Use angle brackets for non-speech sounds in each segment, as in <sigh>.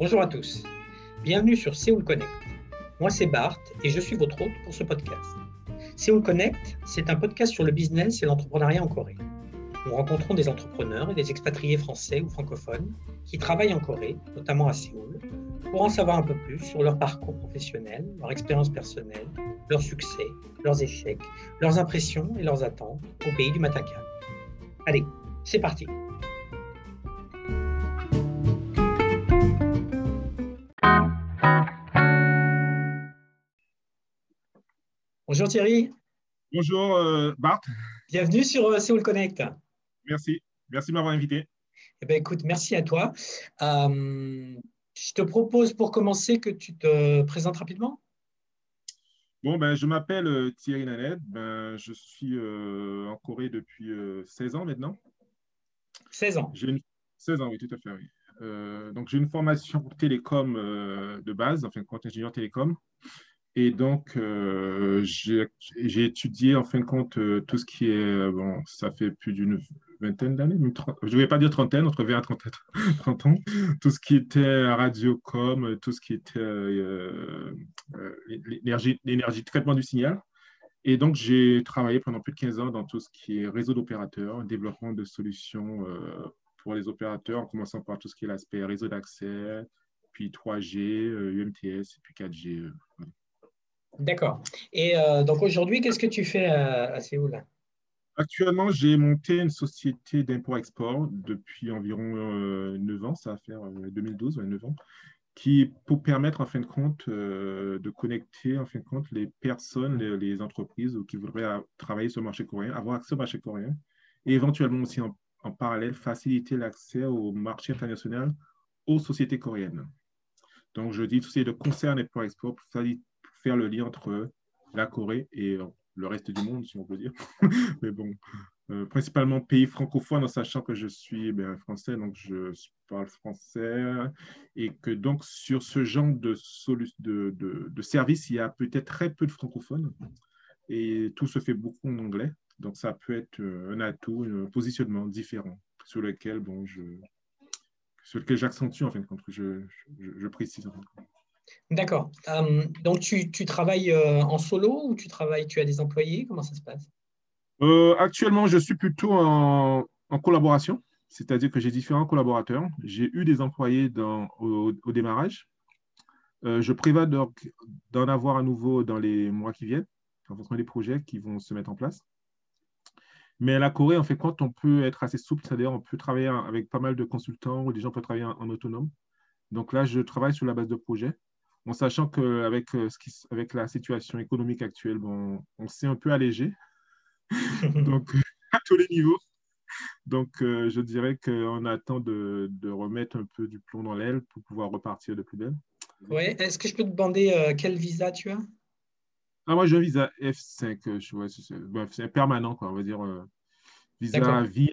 Bonjour à tous. Bienvenue sur Séoul Connect. Moi, c'est Bart et je suis votre hôte pour ce podcast. Séoul Connect, c'est un podcast sur le business et l'entrepreneuriat en Corée. Nous rencontrons des entrepreneurs et des expatriés français ou francophones qui travaillent en Corée, notamment à Séoul, pour en savoir un peu plus sur leur parcours professionnel, leur expérience personnelle, leurs succès, leurs échecs, leurs impressions et leurs attentes au pays du matin Allez, c'est parti. Bonjour Thierry. Bonjour euh, Bart. Bienvenue sur euh, Séoul Connect. Merci. Merci de m'avoir invité. Eh ben, écoute, merci à toi. Euh, je te propose pour commencer que tu te présentes rapidement. Bon, ben, je m'appelle Thierry Nanette. Ben, je suis euh, en Corée depuis 16 ans maintenant. 16 ans 16 ans, oui, tout à fait. Oui. donc, j'ai une formation télécom de base, enfin, compte ingénieur télécom. Et donc, j'ai étudié en fin de compte tout ce qui est, bon, ça fait plus d'une vingtaine d'années, je ne vais pas dire trentaine, entre 20 et 30, <laughs> ans, tout ce qui était radiocom, tout ce qui était euh, euh, l'énergie, traitement du signal. Et donc, j'ai travaillé pendant plus de 15 ans dans tout ce qui est réseau d'opérateurs, développement de solutions euh, pour les opérateurs, en commençant par tout ce qui est l'aspect réseau d'accès, puis 3G, UMTS, et puis 4G. D'accord. Et donc aujourd'hui, qu'est-ce que tu fais à, Séoul? Actuellement, j'ai monté une société d'import-export depuis environ 9 euh, ans, ça va faire 2012, euh, 9 ans, qui pour permettre en fin de compte euh, de connecter en fin de compte les personnes, les, entreprises qui voudraient travailler sur le marché coréen, avoir accès au marché coréen, et éventuellement aussi en, parallèle faciliter l'accès au marché international aux sociétés coréennes. Donc, je dis tout c'est de concert import-export pour faire le lien entre la Corée et le reste du monde, si on peut dire. <laughs> Mais bon, euh, principalement pays francophones, en sachant que je suis ben, français, donc je parle français, et que donc sur ce genre de, service, il y a peut-être très peu de francophones, et tout se fait beaucoup en anglais. Donc ça peut être euh, un atout, un positionnement différent sur lequel bon, je, sur lequel j'accentue en fin de compte, je, je, précise. D'accord. Euh, donc, tu, travailles euh, en solo ou tu travailles, tu as des employés? Comment ça se passe? Euh, Actuellement, je suis plutôt en, collaboration, c'est-à-dire que j'ai différents collaborateurs. J'ai eu des employés au, démarrage. je prévois d'en avoir à nouveau dans les mois qui viennent, en fonction des projets qui vont se mettre en place. Mais la Corée, en fait, quand on peut être assez souple, c'est-à-dire on peut travailler avec pas mal de consultants ou des gens peuvent travailler en, en autonome. Donc là, je travaille sur la base de projets en sachant qu'avec euh, avec la situation économique actuelle, bon, on s'est un peu allégé, <laughs> donc à tous les niveaux. Donc, euh, je dirais qu'on attend de, de, remettre un peu du plomb dans l'aile pour pouvoir repartir de plus belle. Ouais. Est-ce que je peux te demander euh, quel visa tu as? Ah, Moi, j'ai un visa F5. c'est permanent, quoi, on va dire. visa à vie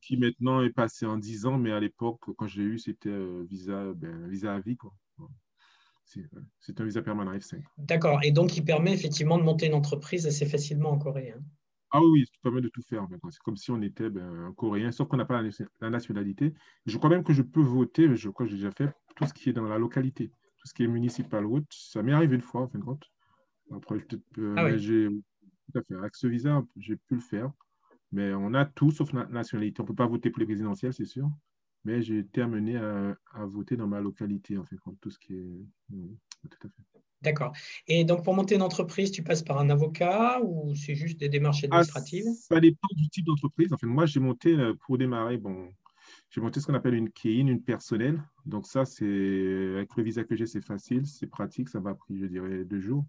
qui maintenant est passé en 10 ans, mais à l'époque, quand j'ai eu, c'était visa, ben, visa à vie. Quoi. C'est un visa permanent F5. D'accord. Et donc, il permet effectivement de monter une entreprise assez facilement en Corée. Hein. Ah oui, ça permet de tout faire. C'est comme si on était ben, un Coréen, sauf qu'on n'a pas la, nationalité. Je crois même que je peux voter, mais je crois que j'ai déjà fait tout ce qui est dans la localité, tout ce qui est municipal route. Ça m'est arrivé une fois, en fin de compte. Après, euh, ah j'ai tout à fait. Avec ce visa, j'ai pu le faire. Mais on a tout sauf la nationalité. On ne peut pas voter pour les présidentielles, c'est sûr mais j'ai été amené à, voter dans ma localité, en fait, tout ce qui est. Tout à fait. D'accord. Et donc, pour monter une entreprise, tu passes par un avocat ou c'est juste des démarches ah, administratives? Ça dépend du type d'entreprise. En fait, moi, j'ai monté euh, pour démarrer, bon, j'ai monté ce qu'on appelle une KEIN, une personnelle. Donc, ça, c'est avec le visa que j'ai, c'est facile, c'est pratique. Ça m'a pris, je dirais, deux jours.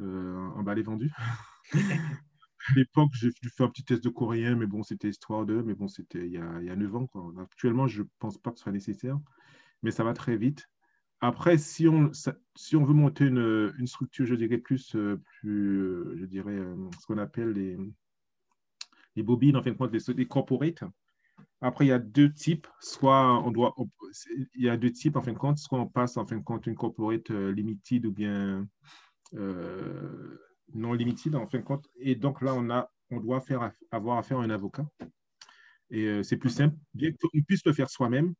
Euh, emballer vendu. <laughs> à l'époque, j'ai fait un petit test de coréen, mais bon, c'était histoire de, mais bon, c'était il, y a, il y a 9 ans. Actuellement, je ne pense pas que ce soit nécessaire, mais ça va très vite. Après, si on, si on veut monter une, une structure, je dirais plus, euh, plus euh, je dirais, euh, ce qu'on appelle les, les bobines, en fin de compte, les, les corporates. Après, il y a deux types. Soit on doit, il y a deux types, en fin de compte. Soit on passe, en fin de compte, une corporate limited ou bien non limited en fin de compte. Et donc là, on, a, on doit faire, avoir affaire à un avocat. Et euh, c'est plus simple, bien qu'on puisse le faire soi-même.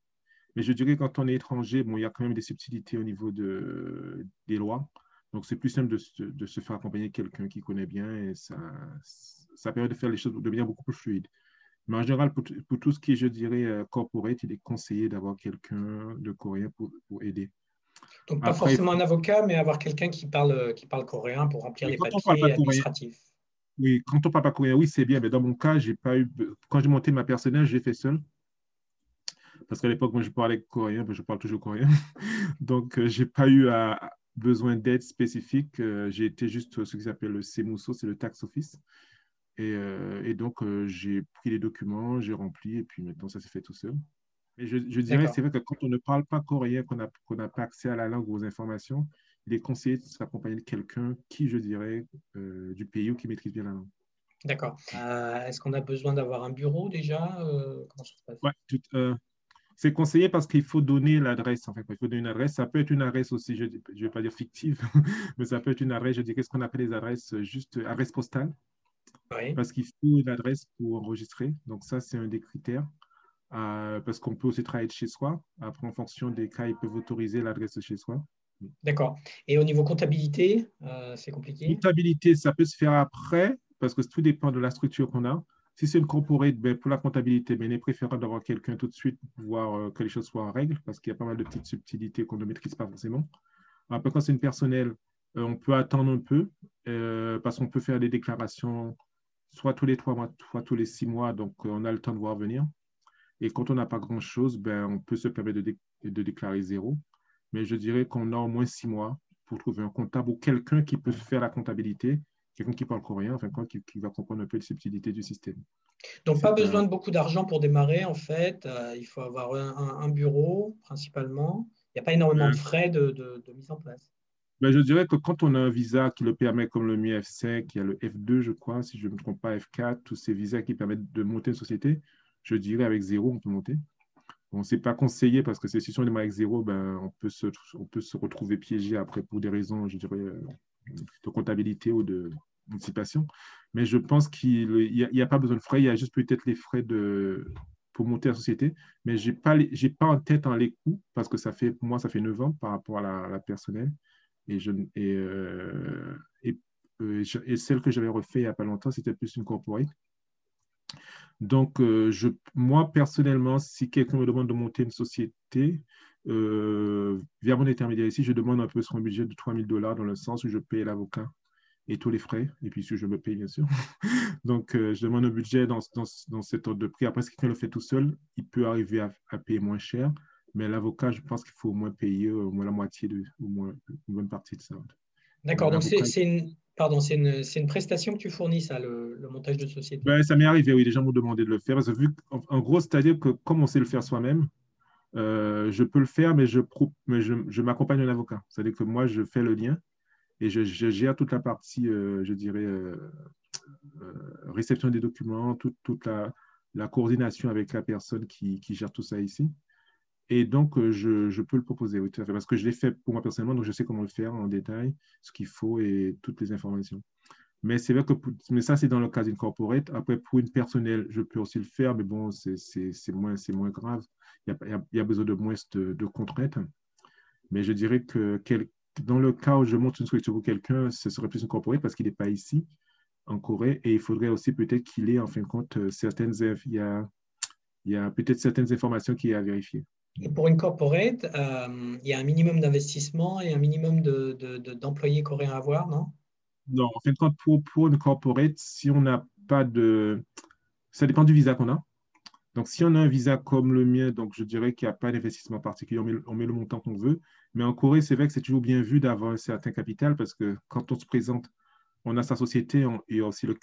Mais je dirais quand on est étranger, bon, il y a quand même des subtilités au niveau de, des lois. Donc, c'est plus simple de, de, se faire accompagner quelqu'un qui connaît bien et ça, ça permet de faire les choses de manière beaucoup plus fluide. Mais en général, pour, pour tout ce qui est, je dirais, euh, corporate, il est conseillé d'avoir quelqu'un de coréen pour, pour aider. Donc, pas forcément un avocat, mais avoir quelqu'un qui parle, qui parle coréen pour remplir les papiers administratifs. oui, quand on parle pas coréen, oui, c'est bien. Mais dans mon cas, j'ai pas eu. Quand j'ai monté ma personnelle, j'ai fait seul. Parce qu'à l'époque, moi, je parlais coréen, mais je parle toujours coréen. <laughs> Donc, euh, j'ai pas eu à, besoin d'aide spécifique. Euh, j'ai été juste ce qui s'appelle le CEMUSO, c'est le tax office. Et, euh, et donc, j'ai pris les documents, j'ai rempli, et puis maintenant, ça s'est fait tout seul. Mais je, je dirais, c'est vrai que quand on ne parle pas coréen, qu'on n'a pas accès à la langue ou aux informations, il est conseillé de s'accompagner de quelqu'un qui, je dirais, du pays ou qui maîtrise bien la langue. D'accord. Est-ce qu'on a besoin d'avoir un bureau déjà Comment ça se passe? Ouais, tout, c'est conseillé parce qu'il faut donner l'adresse. En fait, il faut donner une adresse. Ça peut être une adresse aussi, je ne vais pas dire fictive, <laughs> mais ça peut être une adresse, je dirais ce qu'on appelle les adresses juste adresse postale. Parce qu'il faut une adresse pour enregistrer. Donc, ça, c'est un des critères. Euh, parce qu'on peut aussi travailler de chez soi. Après, en fonction des cas, ils peuvent autoriser l'adresse de chez soi. D'accord. Et au niveau comptabilité, euh, c'est compliqué? Comptabilité, ça peut se faire après, parce que tout dépend de la structure qu'on a. Si c'est une corporate, ben, pour la comptabilité, ben, il est préférable d'avoir quelqu'un tout de suite pour voir euh, que les choses soient en règle, parce qu'il y a pas mal de petites subtilités qu'on ne maîtrise pas forcément. Après, quand c'est une personnelle, euh, on peut attendre un peu, parce qu'on peut faire des déclarations soit tous les trois mois, soit tous les six mois, donc on a le temps de voir venir. Et quand on n'a pas grand-chose, ben, on peut se permettre de, de déclarer zéro. Mais je dirais qu'on a au moins six mois pour trouver un comptable ou quelqu'un qui peut faire la comptabilité quelqu'un qui parle coréen, enfin, quoi, qui, va comprendre un peu les subtilités du système. Donc, pas besoin de beaucoup d'argent pour démarrer, en fait. Euh, il faut avoir un, bureau, principalement. Il n'y a pas énormément de frais de, mise en place. Ben, je dirais que quand on a un visa qui le permet, comme le MI F5, il y a le F2, je crois, si je ne me trompe pas, F4, tous ces visas qui permettent de monter une société, je dirais avec zéro, on peut monter. Bon, ce n'est pas conseillé parce que si on démarre avec zéro, ben, on, peut se, on retrouver piégé après pour des raisons, je dirais, euh, de comptabilité ou d'anticipation. Mais je pense qu'il n'y a, pas besoin de frais, il y a juste peut-être les frais de, pour monter la société. Mais je n'ai pas, pas en tête en les coûts parce que ça fait, pour moi, ça fait 9 ans par rapport à la, personnelle. Euh, euh, et, celle que j'avais refait il n'y a pas longtemps, c'était plus une corporate. Donc, euh, je, moi, personnellement, si quelqu'un me demande de monter une société, euh, via mon intermédiaire ici, je demande un peu sur un budget de 3 000 dollars dans le sens où je paye l'avocat et tous les frais, et puis si je me paye, bien sûr. <laughs> Donc, euh, je demande un budget dans, dans, dans, cet ordre de prix. Après, si quelqu'un le fait tout seul, il peut arriver à, payer moins cher, mais l'avocat, je pense qu'il faut au moins payer au moins la moitié, de, au moins une bonne partie de ça. D'accord, donc c'est une, pardon, c'est une, une, prestation que tu fournis, ça, le, montage de société ben, Ça m'est arrivé, oui, les gens m'ont demandé de le faire, vu, en gros, c'est-à-dire que comme on sait le faire soi-même, euh, je peux le faire, mais je, mais je, je m'accompagne d'un avocat. C'est-à-dire que moi, je fais le lien et je, gère toute la partie, euh, je dirais, euh, réception des documents, toute, toute la, la, coordination avec la personne qui, qui, gère tout ça ici. Et donc, je, je, peux le proposer, oui, tout à fait, parce que je l'ai fait pour moi personnellement, donc je sais comment le faire en détail, ce qu'il faut et toutes les informations. Mais c'est vrai que mais ça, c'est dans le cas d'une corporate. Après, pour une personnelle, je peux aussi le faire, mais bon, c'est moins, moins grave il y, a, besoin de moins de, contraintes. Mais je dirais que dans le cas où je monte une structure pour quelqu'un, ce serait plus incorporé parce qu'il n'est pas ici, en Corée, et il faudrait aussi peut-être qu'il ait, en fin de compte, certaines, il y a, y a peut-être certaines informations qu'il y a à vérifier. Pour une corporate, euh, il y a un minimum d'investissement et un minimum d'employés de, coréens à avoir, non? Non, en fin de compte, pour, une corporate, si on n'a pas de... Ça dépend du visa qu'on a. Donc, si on a un visa comme le mien, donc je dirais qu'il n'y a pas d'investissement particulier, on met, le montant qu'on veut. Mais en Corée, c'est vrai que c'est toujours bien vu d'avoir un certain capital parce que quand on se présente, on a sa société et, aussi le,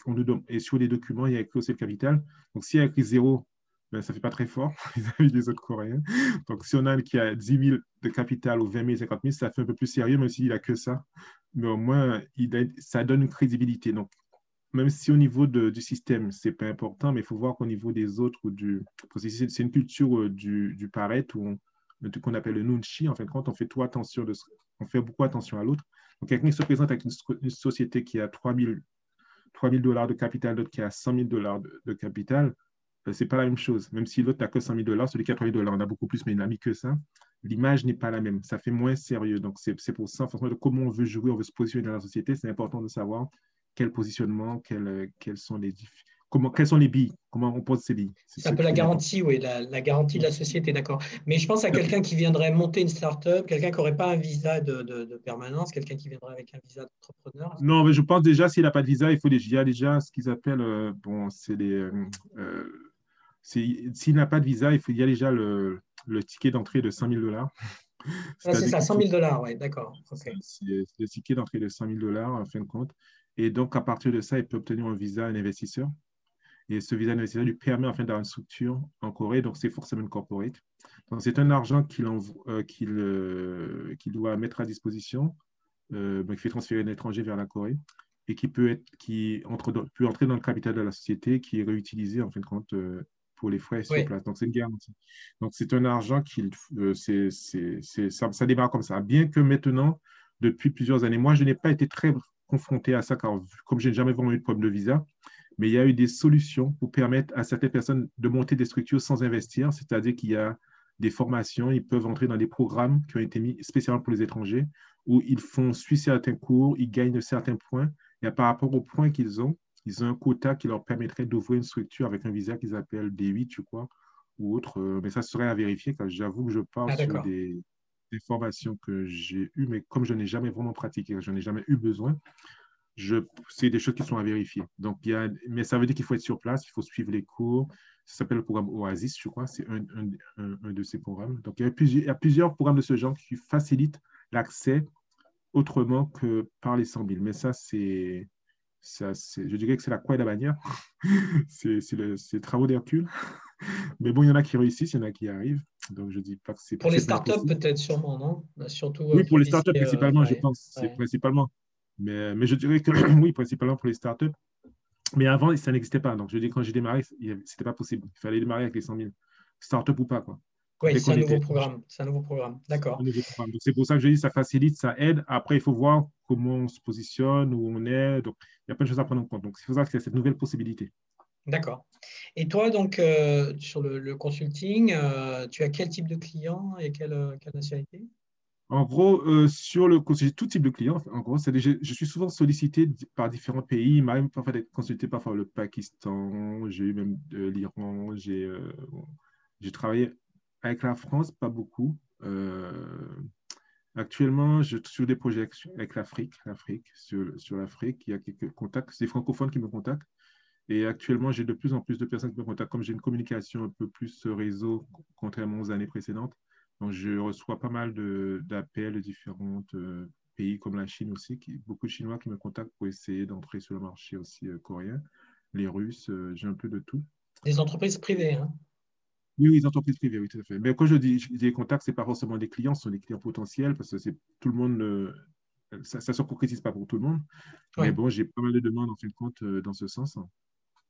et sur les documents, il y a écrit aussi le capital. Donc, s'il y a écrit zéro, ben, ça ne fait pas très fort vis-à-vis <laughs> des autres Coréens. Donc, si on a un qui a 10 000 de capital ou 20 000, 50 000, ça fait un peu plus sérieux, même s'il n'a que ça. Mais au moins, ça donne une crédibilité. Donc, même si au niveau du système, ce n'est pas important, mais il faut voir qu'au niveau des autres, ou du, c'est une culture euh, du, du paraître, ou qu'on appelle le nunchi, en fait, quand on fait trop attention, de, on fait beaucoup attention à l'autre. Donc, quelqu'un qui se présente avec une, société qui a 3 000 dollars de capital, d'autres qui a 100 000 dollars de, capital, euh, c'est pas la même chose. Même si l'autre n'a que 100 000 dollars, celui qui a 3 000 dollars en a beaucoup plus, mais il n'a mis que ça. L'image n'est pas la même. Ça fait moins sérieux. Donc, c'est pour ça, en fonction de comment on veut jouer, on veut se positionner dans la société, c'est important de savoir quel positionnement, quels, quels sont les Comment, quelles sont les billes? Comment on pose ces billes? C'est un peu la garantie, oui, la, garantie de la société, d'accord. Mais je pense à quelqu'un qui viendrait monter une start-up, quelqu'un qui n'aurait pas un visa de, permanence, quelqu'un qui viendrait avec un visa d'entrepreneur. Non, mais je pense déjà, s'il n'a pas de visa, il faut déjà, il y a déjà ce qu'ils appellent, euh, bon, c'est les. Euh, euh, s'il n'a pas de visa, il, faut, il y a déjà le, le ticket d'entrée de 100 000 dollars. <laughs> c'est ça, 100 000 dollars, oui, d'accord. C'est le ticket d'entrée de 100 000 dollars, en fin de compte. Et donc, à partir de ça, il peut obtenir un visa, un investisseur. Et ce visa d'investisseur lui permet en fait d'avoir une structure en Corée, donc c'est forcément une corporate. Donc c'est un argent qu'il euh, euh, doit mettre à disposition, euh, qui fait transférer l'étranger vers la Corée et qui peut, être, qui entre peut entrer dans le capital de la société, qui est réutilisé en fin de compte pour les frais sur place. Donc c'est une garantie. Donc c'est un argent qui, c'est, ça, ça démarre comme ça. Bien que maintenant, depuis plusieurs années, moi je n'ai pas été très confronté à ça, car comme je n'ai jamais vraiment eu de problème de visa, mais il y a eu des solutions pour permettre à certaines personnes de monter des structures sans investir, c'est-à-dire qu'il y a des formations, ils peuvent entrer dans des programmes qui ont été mis spécialement pour les étrangers, où ils font suivre certains cours, ils gagnent certains points, et par rapport aux points qu'ils ont, ils ont un quota qui leur permettrait d'ouvrir une structure avec un visa qu'ils appellent D8, je crois, ou autre, euh, mais ça serait à vérifier, car j'avoue que je parle ah, sur des, des formations que j'ai eues, mais comme je n'ai jamais vraiment pratiqué, je n'ai jamais eu besoin, c'est des choses qui sont à vérifier. Donc, il y a, mais ça veut dire qu'il faut être sur place, il faut suivre les cours. Ça s'appelle le programme Oasis, je crois, c'est un, un, un, de ces programmes. Donc, il y, a plusieurs, il y, a plusieurs, programmes de ce genre qui facilitent l'accès autrement que par les 100 000. Mais ça, c'est, ça, je dirais que c'est la croix et la bannière. <laughs> c'est, le, les travaux d'Hercule. Mais bon, il y en a qui réussissent, il y en a qui arrivent. Donc, je dis pas que c'est Pour les startups, peut-être sûrement, non? Surtout, Oui, pour les startups, euh, principalement, je pense. C'est principalement. Mais, mais je dirais que <clears throat> oui, principalement pour les startups. Mais avant, ça n'existait pas. Donc, je dis, quand j'ai démarré, ce n'était pas possible. Il fallait démarrer avec les 100 000. Startup ou pas, quoi. Oui, c'est un, nouveau programme. C'est un nouveau programme. D'accord. C'est pour ça que je dis, ça facilite, ça aide. Après, il faut voir comment on se positionne, où on est. Donc, il y a plein de choses à prendre en compte. Donc, c'est pour ça qu'il y a cette nouvelle possibilité. D'accord. Et toi, donc, euh, sur le, consulting, euh, tu as quel type de client et quelle, quelle nationalité? En gros, euh, sur le tout type de clients, en gros, c'est je suis souvent sollicité par différents pays, même parfois d'être consulté parfois le Pakistan, j'ai eu même l'Iran, j'ai euh, j'ai travaillé avec la France, pas beaucoup. Actuellement, je suis sur des projets avec l'Afrique, l'Afrique, sur, l'Afrique, il y a quelques contacts, c'est francophones qui me contactent. Et actuellement, j'ai de plus en plus de personnes qui me contactent, comme j'ai une communication un peu plus réseau, contrairement aux années précédentes je reçois pas mal d'appels de, différents euh, pays comme la Chine aussi, beaucoup de Chinois qui me contactent pour essayer d'entrer sur le marché aussi euh, coréen. Les Russes, euh, j'ai un peu de tout. Des entreprises privées, hein oui, oui, des entreprises privées, oui, tout à fait. Mais quand je dis des contacts, ce n'est pas forcément des clients, ce sont des clients potentiels parce que c'est tout le monde, ça ne se concrétise pas pour tout le monde. Mais bon, j'ai pas mal de demandes en fin de compte dans ce sens.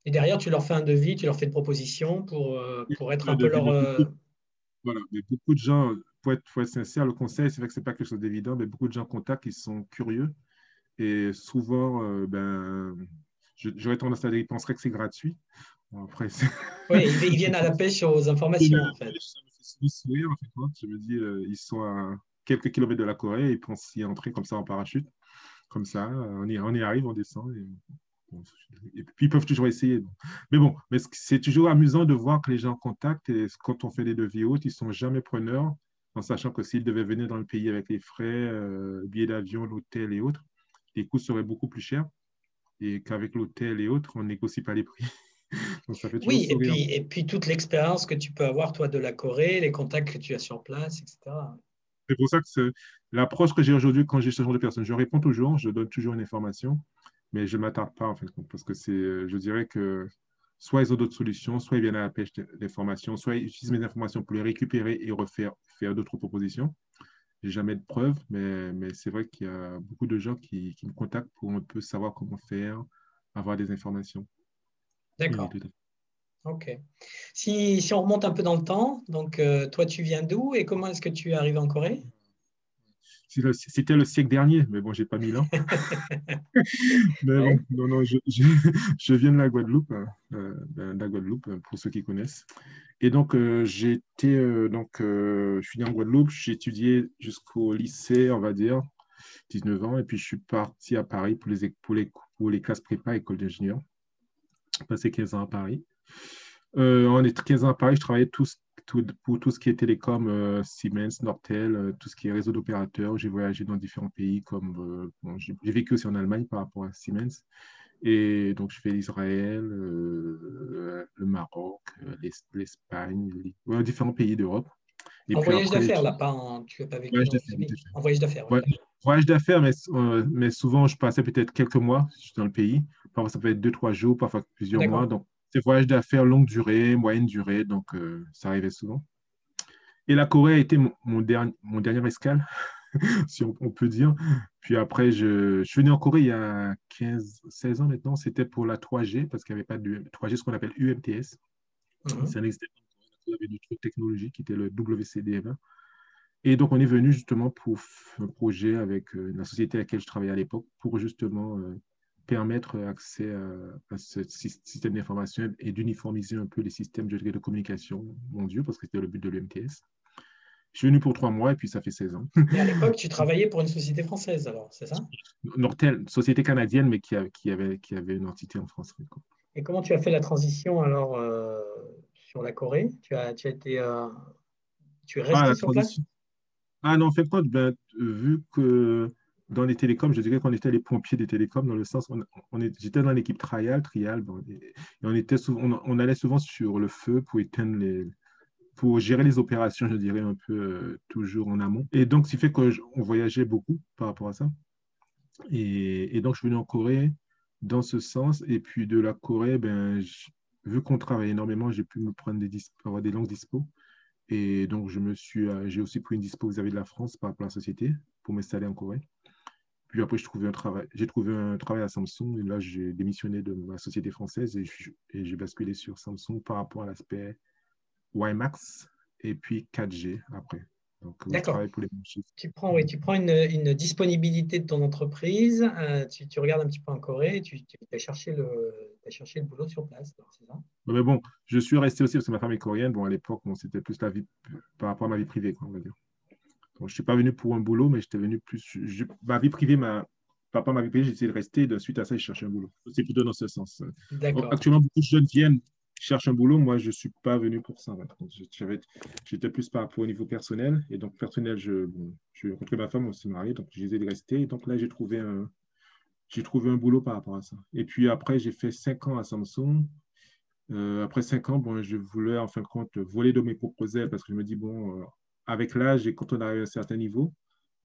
Et derrière, tu leur fais un devis, tu leur fais une proposition pour, pour être un peu leur. Voilà, mais beaucoup de gens, pour être, sincère, le conseil, c'est vrai que ce n'est pas quelque chose d'évident, mais beaucoup de gens contactent, ils sont curieux. Et souvent, euh, ben, j'aurais tendance à dire qu'ils penseraient que c'est gratuit. Après, <laughs> ils viennent à la pêche aux informations, en fait. Je me dis, euh, ils sont à quelques kilomètres de la Corée, ils pensent y entrer comme ça en parachute. Comme ça, on y, on y arrive, on descend. Et et puis, ils peuvent toujours essayer. Mais bon, mais c'est toujours amusant de voir que les gens contactent et quand on fait des devis hautes, ils ne sont jamais preneurs, en sachant que s'ils devaient venir dans le pays avec les frais, euh, billets d'avion, l'hôtel et autres, les coûts seraient beaucoup plus chers et qu'avec l'hôtel et autres, on ne négocie pas les prix. <laughs> oui, et puis, et puis toute l'expérience que tu peux avoir, toi, de la Corée, les contacts que tu as sur place, etc. C'est pour ça que l'approche que j'ai aujourd'hui quand j'ai ce genre de personnes, je réponds toujours, je donne toujours une information mais je ne m'attarde pas en fait, parce que c'est, euh, je dirais que soit ils ont d'autres solutions, soit ils viennent à la pêche d'informations, soit ils utilisent mes informations pour les récupérer et refaire faire d'autres propositions. J'ai jamais de preuves, mais, mais c'est vrai qu'il y a beaucoup de gens qui, qui, me contactent pour un peu savoir comment faire, avoir des informations. D'accord. Ok. Si, si, on remonte un peu dans le temps, donc euh, toi tu viens d'où et comment est-ce que tu es arrivé en Corée? C'était le siècle dernier, mais bon, j'ai pas mis ans. <laughs> mais bon, non, non, je, <laughs> je, viens de la Guadeloupe, hein, euh, de la Guadeloupe, pour ceux qui connaissent. Et donc, euh, euh, donc, je suis né en Guadeloupe, j'ai étudié jusqu'au lycée, on va dire, 19 ans, et puis je suis parti à Paris pour les, pour les, pour les classes prépa, école d'ingénieur. Passé 15 ans à Paris. en 15 ans à Paris, je travaillais tous pour tout ce qui est télécom, euh, Siemens, Nortel, euh, tout ce qui est réseau d'opérateurs. J'ai voyagé dans différents pays, comme euh, j'ai vécu aussi en Allemagne par rapport à Siemens. Et donc, je fais l'Israël, le Maroc, l'Espagne, différents pays d'Europe. En voyage d'affaires, là, pas en, tu n'as pas vécu en voyage d'affaires. Voyage d'affaires, mais, mais souvent, je passais peut-être quelques mois dans le pays. Parfois, ça peut être deux, trois jours, parfois plusieurs mois. Donc, c'est voyage d'affaires longue durée, moyenne durée, donc euh, ça arrivait souvent. Et la Corée a été mon, dernier, mon dernier escale, <laughs> si on, peut dire. Puis après, je, je, suis venu en Corée il y a 15, 16 ans maintenant. C'était pour la 3G, parce qu'il n'y avait pas de 3G, ce qu'on appelle UMTS. Mhm. C'est un y avait d'autres technologie qui était le WCDM1. Et donc, on est venu justement pour un projet avec euh, la société à laquelle je travaillais à l'époque pour justement euh, permettre accès à, ce système d'information et d'uniformiser un peu les systèmes de communication mondiaux, parce que c'était le but de l'UMTS. Je suis venu pour trois mois et puis ça fait 16 ans. Et à l'époque, tu travaillais pour une société française, alors, c'est ça? Nortel, société canadienne, mais qui, qui, avait, qui avait une entité en France. Et comment tu as fait la transition alors euh, sur la Corée? Tu, as, tu as été. Euh, tu es resté ah, sur place? Ah non, en fait, ben, vu que dans les télécoms, je dirais qu'on était les pompiers des télécoms, dans le sens, on, on j'étais dans l'équipe trial, trial, et, on, était souvent, on, allait souvent sur le feu pour éteindre les, pour gérer les opérations, je dirais un peu euh, toujours en amont. Et donc, ce qui fait qu'on voyageait beaucoup par rapport à ça. Et, donc, je suis venu en Corée dans ce sens. Et puis de la Corée, ben, vu qu'on travaille énormément, j'ai pu me prendre des, avoir des longues dispos. Et donc, euh, j'ai aussi pris une dispo vis-à-vis de la France par rapport à la société pour m'installer en Corée. Puis après, j'ai trouvé un travail, j'ai trouvé un travail à Samsung. Et là, j'ai démissionné de ma société française et j'ai basculé sur Samsung par rapport à l'aspect WiMAX et puis 4G après. Donc, pour les tu prends, oui, tu prends une, une, disponibilité de ton entreprise, euh, tu, tu, regardes un petit peu en Corée, tu, tu as, cherché le, as cherché le boulot sur place, c'est ça? Mais bon, je suis resté aussi parce que ma femme est coréenne. Bon, à l'époque, bon, c'était plus la vie par rapport à ma vie privée, quoi, on va dire je ne suis pas venu pour un boulot, mais j'étais venu plus. ma vie privée, ma, papa, ma vie privée, j'ai essayé de rester. De, suite à ça, je cherchais un boulot. C'est plutôt dans ce sens. Actuellement, beaucoup de jeunes viennent, cherchent un boulot. Moi, je ne suis pas venu pour ça. J'étais plus par rapport au niveau personnel. Et donc, personnel, je, bon, je rencontré ma femme, on s'est marié, donc j'ai essayé de rester. Et donc là, j'ai trouvé un. J'ai trouvé un boulot par rapport à ça. Et puis après, j'ai fait cinq ans à Samsung. Euh, après cinq ans, bon, je voulais en fin de compte voler de mes propres ailes parce que je me dis, bon, euh, avec l'âge et quand on arrive à un certain niveau,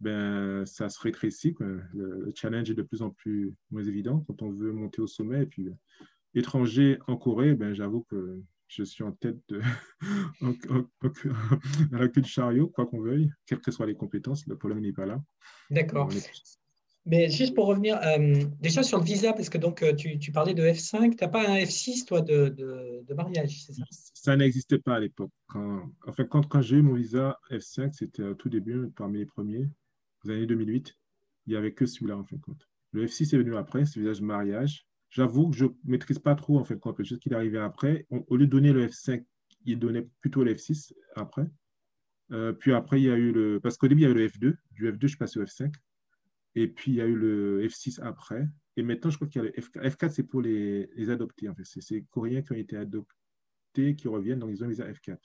ben, ça se rétrécit. Le, challenge est de plus en plus moins évident quand on veut monter au sommet. Et puis, ben, étranger en Corée, ben, j'avoue que je suis en tête de, <laughs> à la queue de chariot, quoi qu'on veuille, quelles que soient les compétences, le problème n'est pas là. D'accord. Mais juste pour revenir, euh, déjà sur le visa, parce que donc euh, tu, parlais de F5, tu n'as pas un F6, toi, de, de, mariage, c'est ça? Ça n'existait pas à l'époque. Quand, enfin, quand, quand j'ai eu mon visa F5, c'était au tout début, parmi les premiers, aux années 2008. Il n'y avait que celui-là, en fin de compte. Le F6 est venu après, c'est le visa de mariage. J'avoue que je ne maîtrise pas trop, en fin de compte, chose qui est arrivé après. au lieu de donner le F5, il donnait plutôt le F6 après. Euh, puis après, il y a eu le. Parce qu'au début, il y avait le F2. Du F2, je suis passé au F5. Et puis, il y a eu le F6 après. Et maintenant, je crois qu'il y a le F4. F4, c'est pour les, les adoptés. En fait. C'est les Coréens qui ont été adoptés qui reviennent, donc ils ont un visa F4.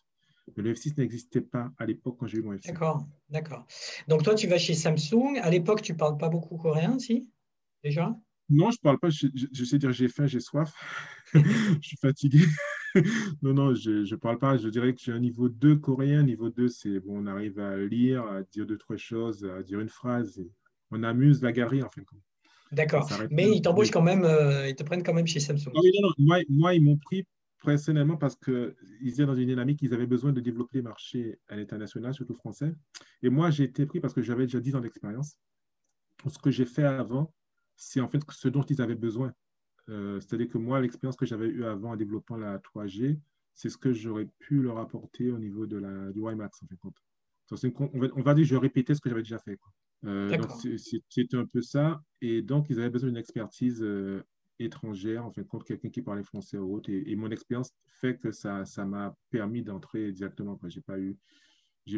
Mais le F6 n'existait pas à l'époque quand j'ai eu mon F6. D'accord, d'accord. Donc, toi, tu vas chez Samsung. À l'époque, tu ne parles pas beaucoup coréen, si Déjà? Non, je ne parle pas. Je, je, sais dire j'ai faim, j'ai soif. <laughs> je suis fatigué. <laughs> non, non, je ne parle pas. Je dirais que j'ai un niveau 2 coréen. Niveau 2, c'est bon, on arrive à lire, à dire deux, trois choses, à dire une phrase. Et on amuse la galerie en fait. D'accord. Mais ils t'embauchent quand même, euh, ils te prennent quand même chez Samsung. Ah non, non, Moi, moi, ils m'ont pris personnellement parce qu'ils étaient dans une dynamique, ils avaient besoin de développer le marché à l'international, surtout français. Et moi, j'ai été pris parce que j'avais déjà 10 ans d'expérience. Ce que j'ai fait avant, c'est en fait ce dont ils avaient besoin. Euh, c'est-à-dire que moi, l'expérience que j'avais eue avant en développant la 3G, c'est ce que j'aurais pu leur apporter au niveau de la, du WiMAX, en fait. on, va, on va dire que je répétais ce que j'avais déjà fait. Quoi. Donc, c'était un peu ça. Et donc, ils avaient besoin d'une expertise étrangère, en fait, contre quelqu'un qui parlait français ou autre. Et, mon expérience fait que ça m'a permis d'entrer directement. Je n'ai pas eu